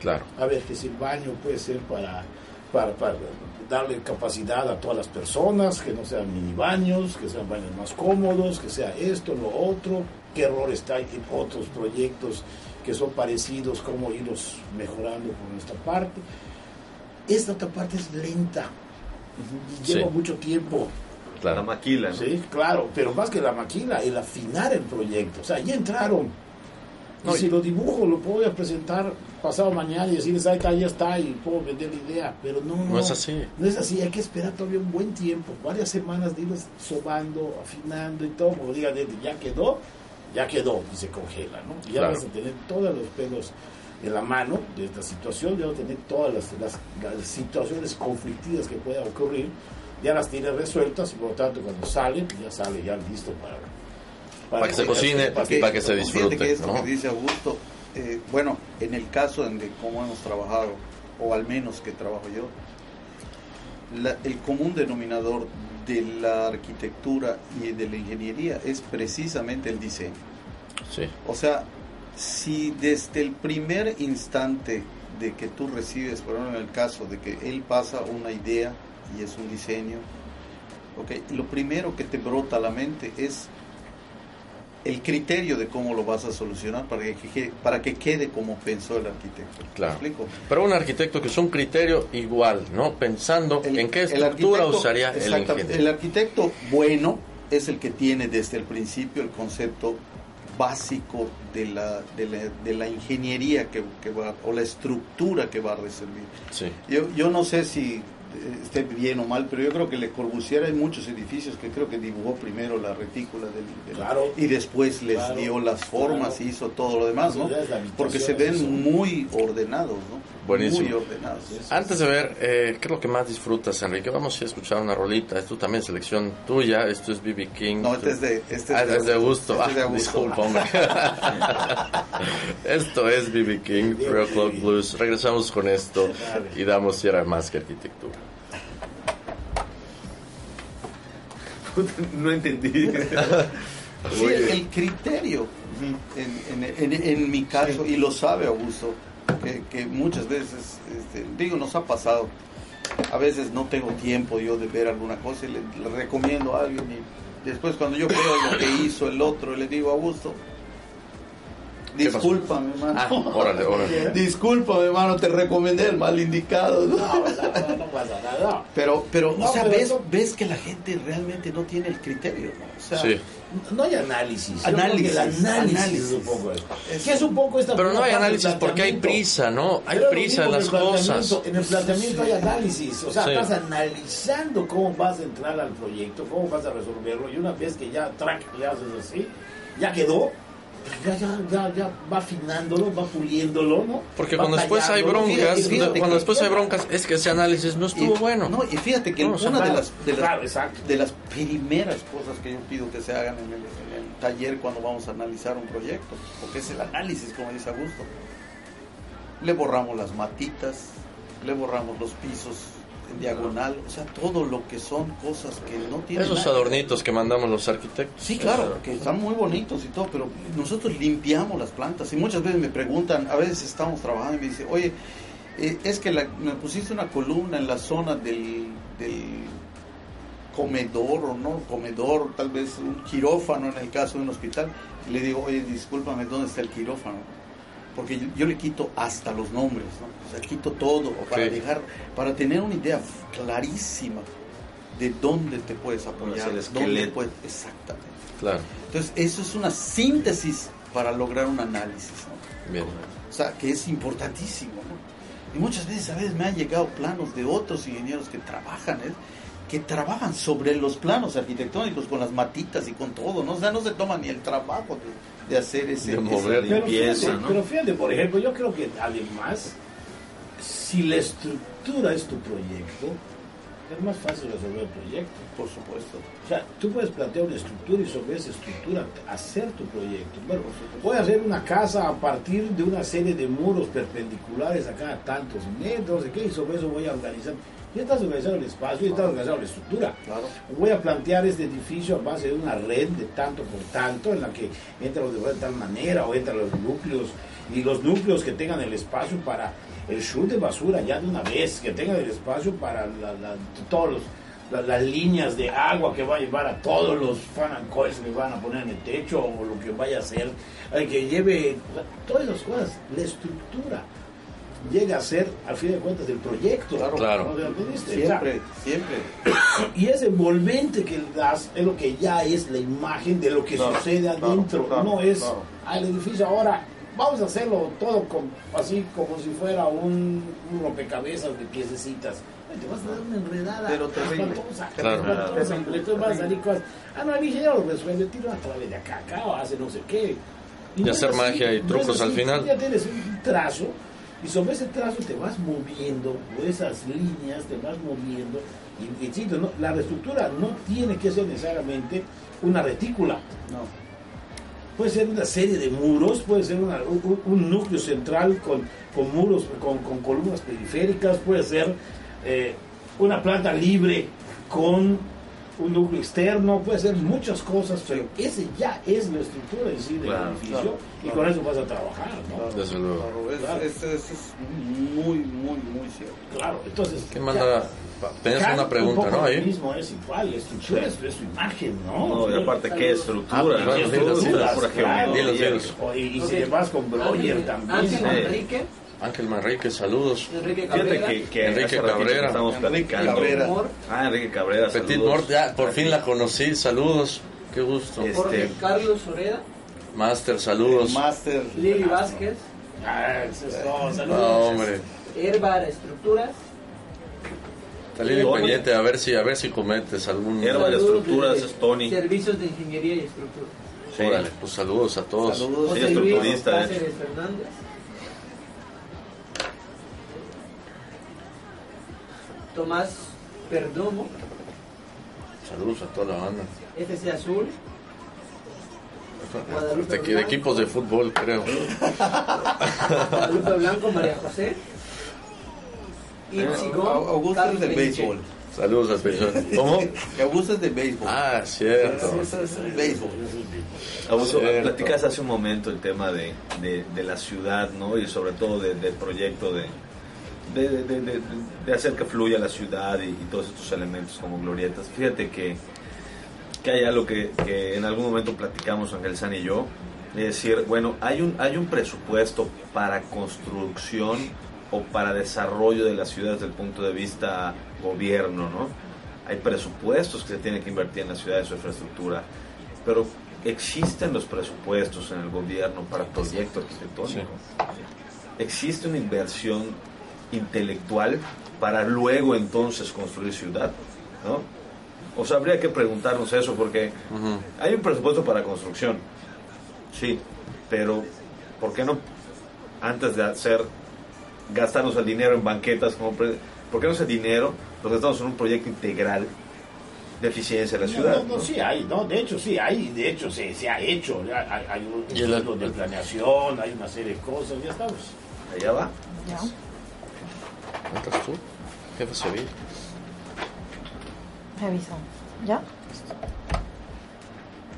Claro. A ver, que si el baño puede ser para, para, darle capacidad a todas las personas, que no sean mini baños, que sean baños más cómodos, que sea esto, lo otro, qué errores hay en otros proyectos que son parecidos, cómo irlos mejorando por nuestra parte. Esta otra parte es lenta, lleva mucho tiempo. La maquila, Sí, claro, pero más que la maquila, el afinar el proyecto. O sea, ya entraron. Y si lo dibujo, lo puedo presentar pasado mañana y decirles, ahí está, ya está, y puedo vender la idea. Pero no, no, es así. No es así, hay que esperar todavía un buen tiempo, varias semanas de irlos sobando, afinando y todo, como digan, ya quedó, ya quedó, y se congela, ¿no? Y ya vas a tener todos los pelos en la mano de esta situación, ya vas a tener todas las, las, situaciones conflictivas que puedan ocurrir, ya las tienes resueltas y por lo tanto cuando sale, ya sale ya listo para... Para, que, se cocine y para que se disfrute. Que esto que dice Augusto, eh, bueno, en el caso de cómo hemos trabajado, o al menos que trabajo yo, el común denominador de la arquitectura y de la ingeniería es precisamente el diseño. Sí. O sea, si desde el primer instante de que tú recibes, por ejemplo, en el caso de que él pasa una idea y es un diseño, okay, lo primero que te brota a la mente es el criterio de cómo lo vas a solucionar para que, para que quede como pensó el arquitecto. Claro. Pero un arquitecto que es un criterio igual, ¿no? Pensando en qué estructura usaría el ingeniero. El arquitecto bueno es el que tiene desde el principio el concepto básico de la, de la, de la ingeniería que, que, va, o la estructura que va a recibir. Sí. Yo, yo no sé si esté bien o mal, pero yo creo que Le Corbusier hay muchos edificios que creo que dibujó primero la retícula del, claro, y después les dio las formas y hizo todo lo demás, ¿no? Porque se ven muy ordenados, ¿no? Buenísimo. Muy ordenados. Antes de ver, eh, ¿qué es lo que más disfrutas, Enrique? Vamos a escuchar una rolita. Esto también es selección tuya. Esto es BB King. No, este es de, este ah, es de gusto. Este es de ah, disculpa, hombre. esto es BB King, Real Clock Blues. Regresamos con esto y damos cierre más que arquitectura. no entendí. Sí, el criterio, en, en, en, mi caso, y lo sabe Augusto, que, que muchas veces, este, digo, nos ha pasado, a veces no tengo tiempo yo de ver alguna cosa y le, recomiendo a alguien y después cuando yo veo lo que hizo el otro, le digo, Augusto, Discúlpame, hermano. Ah, órale, órale. Discúlpame, hermano, te recomendé el mal indicado. No, no, no, pasa nada. Pero, pero, o sea, ves, ves que la gente realmente no tiene el criterio, ¿no? O sea, sí. no hay análisis. Análisis. Análisis, análisis. un poco es, es un poco esta Pero no hay análisis porque hay prisa, ¿no? Hay prisa en las cosas. En el planteamiento hay análisis. O sea, Sí. estás analizando cómo vas a entrar al proyecto, cómo vas a resolverlo. Y una vez que ya track, le haces así, ya quedó. Ya, ya, ya, ya va afinándolo, va puliéndolo, ¿no? Porque Va cuando después hay broncas, Fíjate, fíjate cuando que- después hay broncas, es que ese análisis no estuvo Y- bueno. No, y fíjate que No, o sea, una de las, de, las, claro, exacto. de las primeras cosas que yo pido que se hagan en el, en el taller cuando vamos a analizar un proyecto, porque es el análisis, como dice Augusto, le borramos las matitas, le borramos los pisos en diagonal, o sea, todo lo que son cosas que no tienen... Esos nada. adornitos que mandamos los arquitectos. Sí, claro, que están muy bonitos y todo, pero nosotros limpiamos las plantas y muchas veces me preguntan, a veces estamos trabajando y me dicen, oye, eh, es que la- me pusiste una columna en la zona del, del comedor o no comedor, tal vez un quirófano en el caso de un hospital, y le digo, oye, discúlpame, ¿dónde está el quirófano? Porque yo, yo le quito hasta los nombres, ¿no? O sea, quito todo para dejar, para tener una idea clarísima de dónde te puedes apoyar, dónde puedes, exactamente. Claro, Entonces, eso es una síntesis para lograr un análisis, ¿no? bien. O sea, que es importantísimo, ¿no? Y muchas veces, a veces me han llegado planos de otros ingenieros que trabajan, ¿eh? Que trabajan sobre los planos arquitectónicos con las matitas y con todo, ¿no? O sea, no se toman ni el trabajo de, de hacer ese... De ese- mover. Pero limpieza, fíjate, ¿no? pero fíjate, por ejemplo, yo creo que además, si la estructura es tu proyecto, es más fácil resolver el proyecto. Por supuesto. O sea, tú puedes plantear una estructura y sobre esa estructura hacer tu proyecto. Bueno, voy a hacer una casa a partir de una serie de muros perpendiculares a cada tantos metros, ¿de qué? Y sobre eso voy a organizar. Ya estás organizando el espacio, ya estás organizando la estructura. Claro. Voy a plantear este edificio a base de una red de tanto por tanto, en la que entran los de tal manera o entran los núcleos, y los núcleos que tengan el espacio para el shoot de basura ya de una vez, que tengan el espacio para la- la- todos los, la- las líneas de agua que va a llevar a todos los fan and coils que van a poner en el techo o lo que vaya a hacer, eh, que lleve todas esas cosas, la estructura llega a ser, al fin de cuentas, el proyecto. Claro. Claro. ¿No te entendiste? O sea, Siempre, siempre. y ese envolvente que das es lo que ya es la imagen de lo que Claro, sucede adentro, claro, no es claro. al edificio ahora. Vamos a hacerlo todo con, así como si fuera un, un rompecabezas de piececitas. Te vas a dar una enredada Pero terrible. Claro. van a salir cosas. Ah, no, el ingeniero lo resuelve, tira a través de acá, acá, o hace no sé qué. Y no hacer es así, magia y no trucos es al final. Ya tienes un trazo y sobre ese trazo te vas moviendo, o esas líneas te vas moviendo. Y, insisto, no, la reestructura no tiene que ser necesariamente una retícula. No. puede ser una serie de muros, puede ser un, núcleo central con, con muros, con, con, columnas periféricas, puede ser eh, una planta libre con un núcleo externo, puede ser muchas cosas, pero ese ya es la estructura en sí del edificio y con eso vas a trabajar, ¿no? Desde luego. Claro, es, es, es, muy, muy, muy cierto. Claro, entonces... ¿Qué manda? Tenías una pregunta, un ¿no? Ahí. mismo es igual, la estructura es, su imagen, ¿no? No, y aparte, ¿qué estructura? Ah, ¿no? estructura, pura geometría. Y, y si vas con Breuer también. Ángel Enrique. Ángel Manrique, saludos. Enrique Cabrera. Fíjate que, que Enrique Cabrera. Estamos platicando. Cabrera. Ah, Enrique Cabrera, Petit saludos. Mort, ya, por fin la conocí, saludos. Qué gusto. Este, Jorge Carlos Oreda. Master, saludos. Master. Lili Vázquez. Ah, eso es todo, No, saludos. hombre. Herbar Estructuras. Está Lili pendiente, a ver si, a ver si cometes algún... Herba de Saludos estructuras es Tony. Servicios de Ingeniería y Estructura. Sí. Órale, pues saludos a todos. Saludos. Sí, José Luis Fernández. Tomás Perdomo, Saludos a toda la banda. FC Azul. Guadalupe De, de equipos de fútbol, creo. Guadalupe Blanco, María José. Itzigo, Augusto es Carlos de Beniche. béisbol. Saludos al pensión. ¿Cómo? Augusto es de béisbol. Ah, cierto. Eso es béisbol. Augusto, platicas hace un momento el tema de, de, de la ciudad, ¿no? Y sobre todo de- del proyecto de, de, de- de- de hacer que fluya la ciudad y, y todos estos elementos como glorietas. Fíjate que, que hay algo que, que en algún momento platicamos Ángel San y yo, es decir, bueno, hay un, hay un presupuesto para construcción o para desarrollo de la ciudad desde el punto de vista gobierno, ¿no? Hay presupuestos que se tienen que invertir en la ciudad de su infraestructura, pero existen los presupuestos en el gobierno para proyectos arquitectónicos. Existe una inversión intelectual para luego entonces construir ciudad, ¿no? O sea, habría que preguntarnos eso porque hay un presupuesto para construcción, sí, pero ¿por qué no antes de hacer gastarnos el dinero en banquetas como pre- ¿por qué no ese dinero lo gastamos en un proyecto integral de eficiencia de la ciudad? No, no, no, sí hay, no, de hecho sí hay, de hecho se, se ha hecho, ya hay, hay un instituto de planeación, hay una serie de cosas, ya estamos. Allá va. ¿Entras tú? Jefe Sevilla. Revisamos. ¿Ya?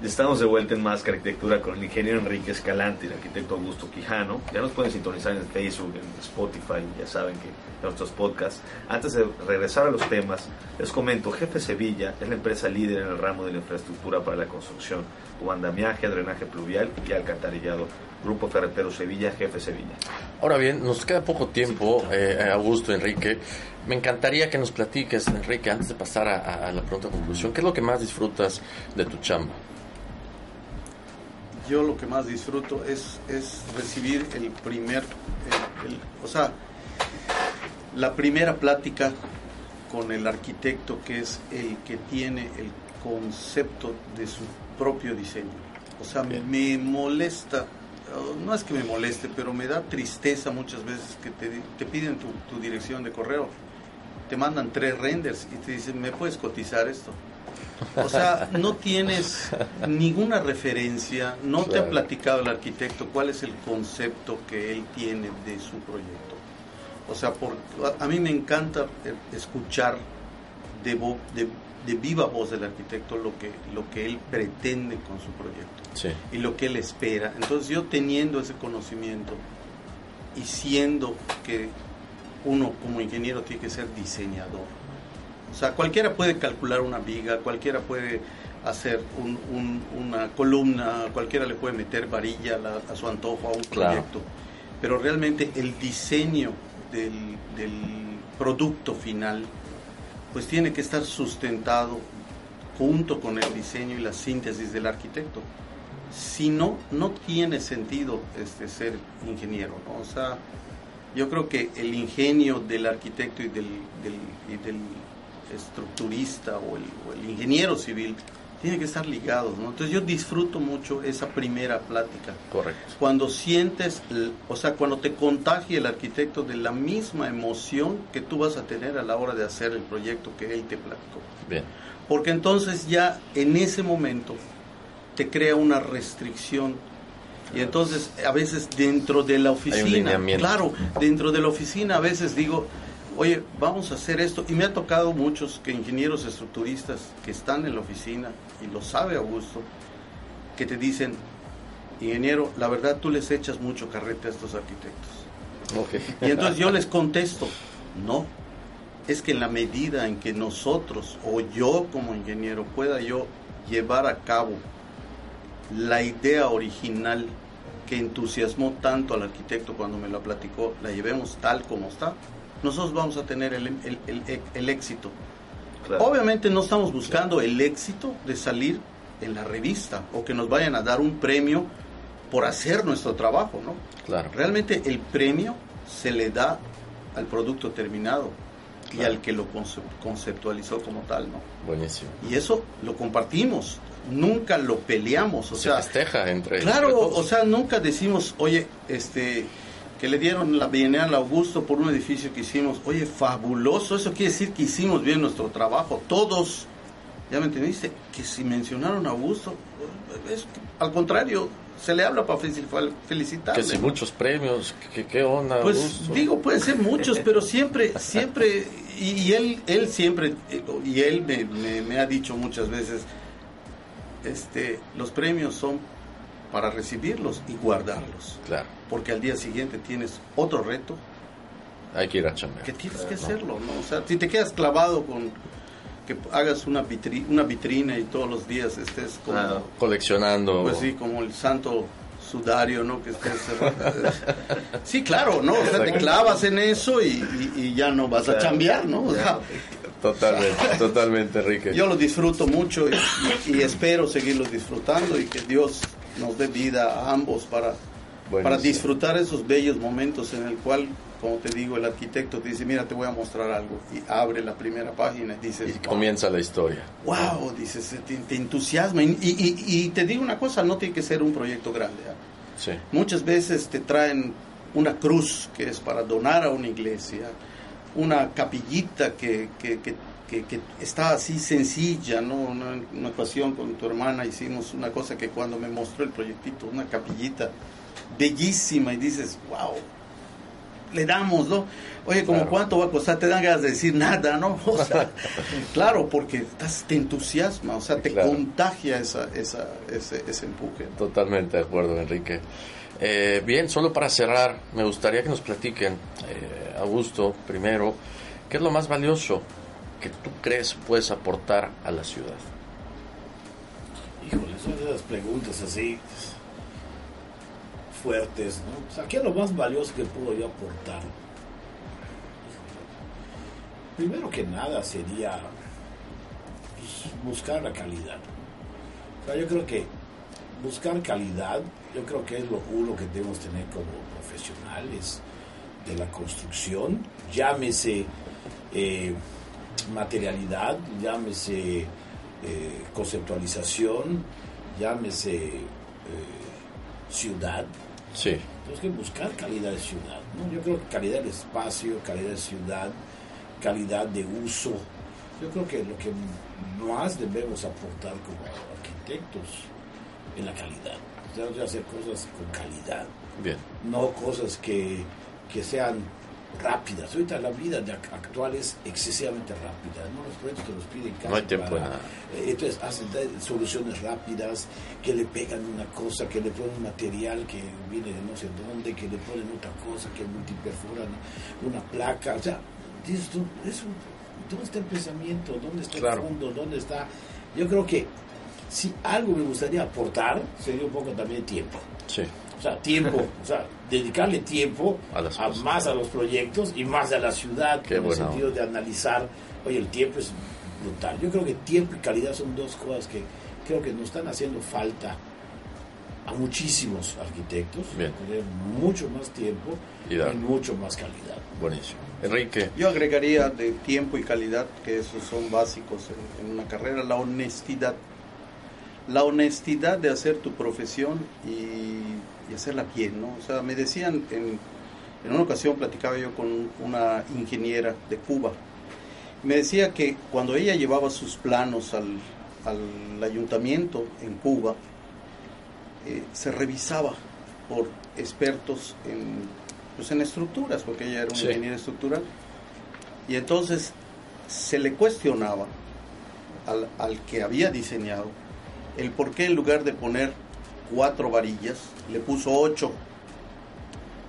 Estamos de vuelta en Más que Arquitectura con el ingeniero Enrique Escalante y el arquitecto Augusto Quijano. Ya nos pueden sintonizar en Facebook, en Spotify, ya saben que en nuestros podcasts. Antes de regresar a los temas, les comento, Jefe Sevilla es la empresa líder en el ramo de la infraestructura para la construcción, como andamiaje, drenaje pluvial y alcantarillado. Grupo Ferretero Sevilla, Jefe Sevilla. Ahora bien, nos queda poco tiempo, eh, Augusto, Enrique. Me encantaría que nos platiques, Enrique, antes de pasar a, a- la pregunta de conclusión, ¿qué es lo que más disfrutas de tu chamba? Yo lo que más disfruto es, es recibir el primer, el- el- o sea, la primera plática con el arquitecto que es el que tiene el concepto de su propio diseño. O sea, Bien. me molesta, no es que me moleste, pero me da tristeza muchas veces que te, te piden tu, tu dirección de correo, te mandan tres renders y te dicen, ¿me puedes cotizar esto? O sea, no tienes ninguna referencia, no te ha platicado el arquitecto cuál es el concepto que él tiene de su proyecto. O sea, por, a, mí me encanta eh, escuchar de, vo- de, de viva voz del arquitecto lo que, lo que él pretende con su proyecto Sí. y lo que él espera. Entonces yo teniendo ese conocimiento y siendo que uno como ingeniero tiene que ser diseñador. O sea, cualquiera puede calcular una viga, cualquiera puede hacer un- un- una columna, cualquiera le puede meter varilla a, la- a su antojo a un Claro. proyecto. Pero realmente el diseño del, del producto final pues tiene que estar sustentado junto con el diseño y la síntesis del arquitecto. Si no, no tiene sentido este, ser ingeniero. ¿no? O sea, yo creo que el ingenio del arquitecto y del, del- y del estructurista o el, o el ingeniero civil tiene que estar ligados. ¿no? Entonces yo disfruto mucho esa primera plática Correcto. cuando sientes, o sea, cuando te contagia el arquitecto de la misma emoción que tú vas a tener a la hora de hacer el proyecto que él te platicó. Bien. Porque entonces ya en ese momento te crea una restricción Y entonces, a veces dentro de la oficina, claro, dentro de la oficina a veces digo, oye, vamos a hacer esto. Y me ha tocado muchos que ingenieros estructuristas que están en la oficina, y lo sabe Augusto, que te dicen, ingeniero, la verdad tú les echas mucho carrete a estos arquitectos. Y entonces yo les contesto, no, es que en la medida en que nosotros o yo como ingeniero pueda yo llevar a cabo la idea original que entusiasmó tanto al arquitecto cuando me la platicó, la llevemos tal como está, nosotros vamos a tener el, el, éxito. Obviamente no estamos buscando el éxito de salir en la revista o que nos vayan a dar un premio por hacer nuestro trabajo, ¿no? Claro. Realmente el premio se le da al producto terminado y al que lo conceptualizó como tal, ¿no? Buenísimo. Y eso lo compartimos, nunca lo peleamos, o Se sea, festeja entre Claro, o sea, nunca decimos, "Oye, este que le dieron la bienal al Augusto por un edificio que hicimos, oye, fabuloso, eso quiere decir que hicimos bien nuestro trabajo, todos, ya me entendiste, que si mencionaron a Augusto, es, al contrario, se le habla para felicitar. Que si muchos premios, ¿qué, qué onda? Pues digo, pueden ser muchos, pero siempre, siempre, y, él, él siempre, y él me, ha dicho muchas veces, este, los premios son para recibirlos y guardarlos. Claro. Porque al día siguiente tienes otro reto. Hay que ir a chambear. Que tienes que hacerlo, ¿no? O sea, si te quedas clavado con que hagas una, vitrina, una vitrina y todos los días estés como, coleccionando. Pues sí, como el santo sudario, ¿no? Que estés Sí, claro, ¿no? O sea, te clavas en eso y, ya no vas a chambear, ¿no? totalmente, totalmente, Enrique. Yo lo disfruto mucho y, espero seguirlo disfrutando y que Dios nos dé vida a ambos para, para disfrutar esos bellos momentos en el cual como te digo, el arquitecto te dice, mira, te voy a mostrar algo, y abre la primera página y dices... Y comienza la historia. ¡Wow! Dices, te, entusiasma. Y, y, te digo una cosa, no tiene que ser un proyecto grande. ¿ah? Sí. Muchas veces te traen una cruz que es para donar a una iglesia, una capillita que, que, que, que está así sencilla, ¿no? Una, una ocasión con tu hermana hicimos una cosa que cuando me mostró el proyectito, una capillita bellísima y dices, wow, le damos, ¿no? Oye, como cuánto va a costar, te dan ganas de decir nada, ¿no? O sea, claro, porque estás, te entusiasma, o sea, te contagia esa, esa, ese, ese empuje. Totalmente de acuerdo, Enrique. Eh, bien, solo para cerrar, me gustaría que nos platiquen, eh, Augusto, primero, ¿qué es lo más valioso que tú crees puedes aportar a la ciudad? Híjole, son esas preguntas así fuertes, ¿no? O sea, ¿qué es lo más valioso que puedo yo aportar? Primero que nada sería pues, buscar la calidad. O sea, yo creo que buscar calidad, yo creo que es lo uno que debemos tener como profesionales de la construcción, llámese eh, materialidad, llámese eh, conceptualización, llámese eh, ciudad, Sí. Tenemos que buscar calidad de ciudad. ¿no? Yo creo que calidad de espacio, calidad de ciudad, calidad de uso. Yo creo que lo que más debemos aportar como arquitectos es la calidad. Tenemos que hacer cosas con calidad. Bien. No cosas que, que sean rápidas. Ahorita la vida de actual es excesivamente rápida, ¿no? Los proyectos te los piden casi No hay tiempo nada. Eh, entonces hacen soluciones rápidas, que le pegan una cosa, que le ponen un material que viene de no sé dónde, que le ponen otra cosa, que multiperforan una placa. O sea, dices tú, eso, ¿dónde está el pensamiento? ¿Dónde está el fondo? ¿Dónde está...? Yo creo que si algo me gustaría aportar, sería un poco también tiempo. Sí. O sea, tiempo, o sea, dedicarle tiempo a, más a los proyectos y más a la ciudad, en el sentido de analizar, oye, el tiempo es brutal. Yo creo que tiempo y calidad son dos cosas que creo que nos están haciendo falta a muchísimos arquitectos, tener mucho más tiempo y, mucho más calidad. Buenísimo. Enrique. Yo agregaría de tiempo y calidad, que esos son básicos en una carrera, la honestidad. La honestidad de hacer tu profesión y y hacerla bien, ¿no? O sea, me decían, en, en una ocasión platicaba yo con una ingeniera de Cuba, me decía que cuando ella llevaba sus planos al, al ayuntamiento en Cuba, eh, se revisaba por expertos en, pues en estructuras, porque ella era una ingeniera estructural. Y entonces se le cuestionaba al, al, que había diseñado el por qué en lugar de poner cuatro varillas, le puso ocho.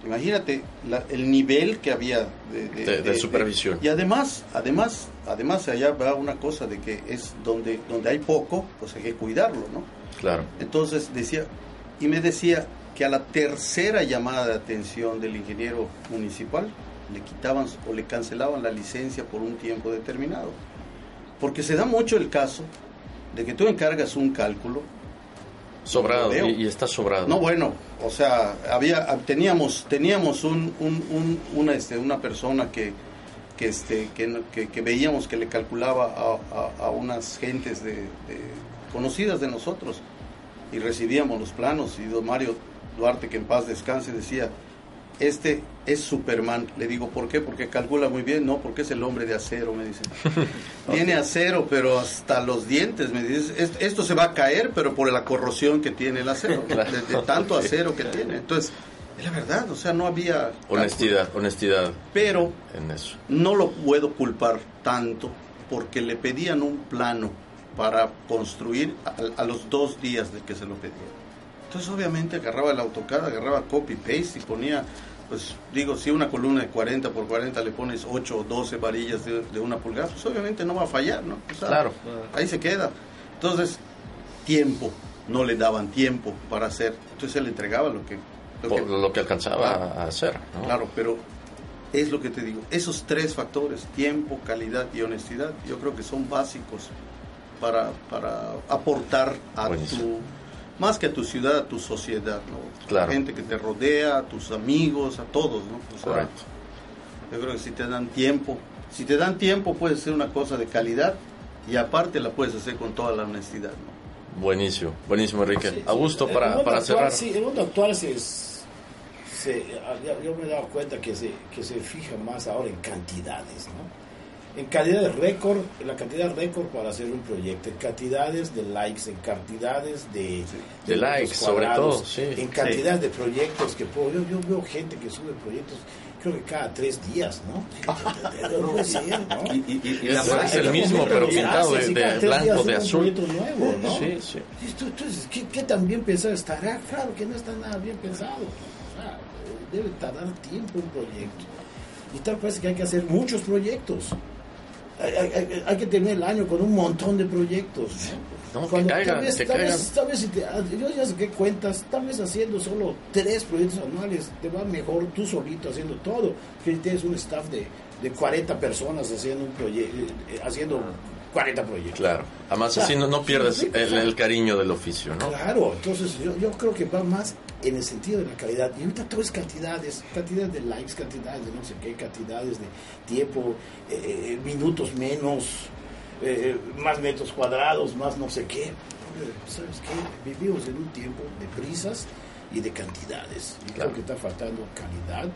Imagínate el nivel que había de, supervisión. y además, además, además allá va una cosa de que es donde, donde hay poco, pues hay que cuidarlo, ¿no? Claro. Entonces decía, y me decía que a la tercera llamada de atención del ingeniero municipal le quitaban o le cancelaban la licencia por un tiempo determinado. Porque se da mucho el caso de que tú encargas un cálculo sobrado y, está sobrado. No, bueno, o sea, había teníamos teníamos un, un, una este una persona que que este que, que, veíamos que le calculaba a, a, unas gentes de, conocidas de nosotros y recibíamos los planos y don Mario Duarte que en paz descanse decía este es Superman. Le digo, ¿por qué? Porque calcula muy bien, no, porque es el hombre de acero, me dicen. Tiene acero, pero hasta los dientes, me dice. Esto se va a caer, pero por la corrosión que tiene el acero, de, tanto acero que tiene. Entonces, es la verdad, o sea, no había... Honestidad, honestidad. Pero en eso. no lo puedo culpar tanto porque le pedían un plano para construir a, a los dos días de que se lo pedían. Entonces obviamente agarraba el AutoCAD, agarraba copy-paste y ponía, pues digo, si una columna de 40 por 40 le pones 8 o 12 varillas de, una pulgada, pues obviamente no va a fallar, ¿no? claro. Ahí se queda. Entonces, tiempo, no le daban tiempo para hacer. Entonces él entregaba lo que... Lo, que, alcanzaba a hacer. Claro, pero es lo que te digo, esos tres factores, tiempo, calidad y honestidad, yo creo que son básicos para, para aportar a tu más que a tu ciudad, a tu sociedad, ¿no? La gente que te rodea, a tus amigos, a todos, ¿no? Correcto. Yo creo que si te dan tiempo, si te dan tiempo puede ser una cosa de calidad y aparte la puedes hacer con toda la honestidad, ¿no? Buenísimo, buenísimo Enrique. Augusto, para, para cerrar. Sí, el mundo actual se, se, yo me he dado cuenta que se, que se fija más ahora en cantidades, ¿no? En cantidad de récord, la cantidad récord para hacer un proyecto, en cantidades de likes, en cantidades de, de, likes, sobre todo, en cantidad de proyectos que puedo. Yo, veo gente que sube proyectos, creo que cada tres días, ¿no? Y, y, y, la es el mismo, pero pintado de, de blanco, de azul. Nuevo, ¿no? Sí, sí. Entonces, ¿qué, ¿qué, tan bien pensado estará? Claro que no está nada bien pensado. debe tardar tiempo un proyecto. Y tal parece que hay que hacer muchos proyectos hay, que tener el año con un montón de proyectos. No, Cuando, que caigan, tal vez, tal vez, tal vez si te, yo ya cuentas, tal vez haciendo solo tres proyectos anuales te va mejor tú solito haciendo todo, que tienes un staff de, de 40 personas haciendo un proyecto, eh, haciendo 40 proyectos. Claro, además así no, no pierdes el, el, cariño del oficio, ¿no? Claro, entonces yo, yo creo que va más en el sentido de la calidad. Y ahorita todo es cantidades, cantidades de likes, cantidades de no sé qué, cantidades de tiempo, eh, minutos menos, eh, más metros cuadrados, más no sé qué. ¿Sabes qué? Vivimos en un tiempo de prisas y de cantidades. Y creo que está faltando calidad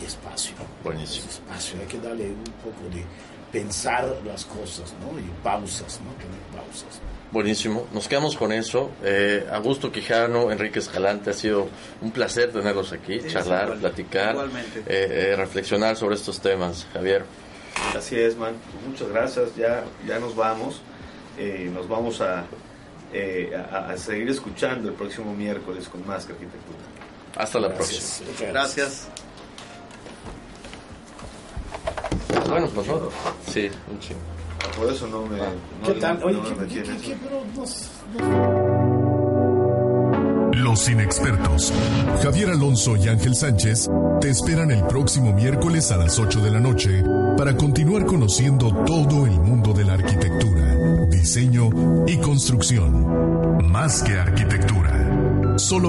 y espacio. Buenísimo. Espacio, hay que darle un poco de pensar las cosas, ¿no? Y pausas, ¿no? Tener pausas. Buenísimo, nos quedamos con eso. Eh, Augusto Quijano, Enrique Escalante, ha sido un placer tenerlos aquí, charlar, platicar, eh, eh, reflexionar sobre estos temas. Javier. Así es, man. Muchas gracias. Ya, ya nos vamos. Eh, nos vamos a, a, seguir escuchando el próximo miércoles con más que arquitectura. Hasta la próxima. Gracias. Bueno, pues no. Sí, un chingo. Por eso no me. ¿Qué tal? Oye, ¿qué, qué, Los inexpertos, Javier Alonso y Ángel Sánchez, te esperan el próximo miércoles a las 8 de la noche para continuar conociendo todo el mundo de la arquitectura, diseño y construcción. Más que arquitectura. Solo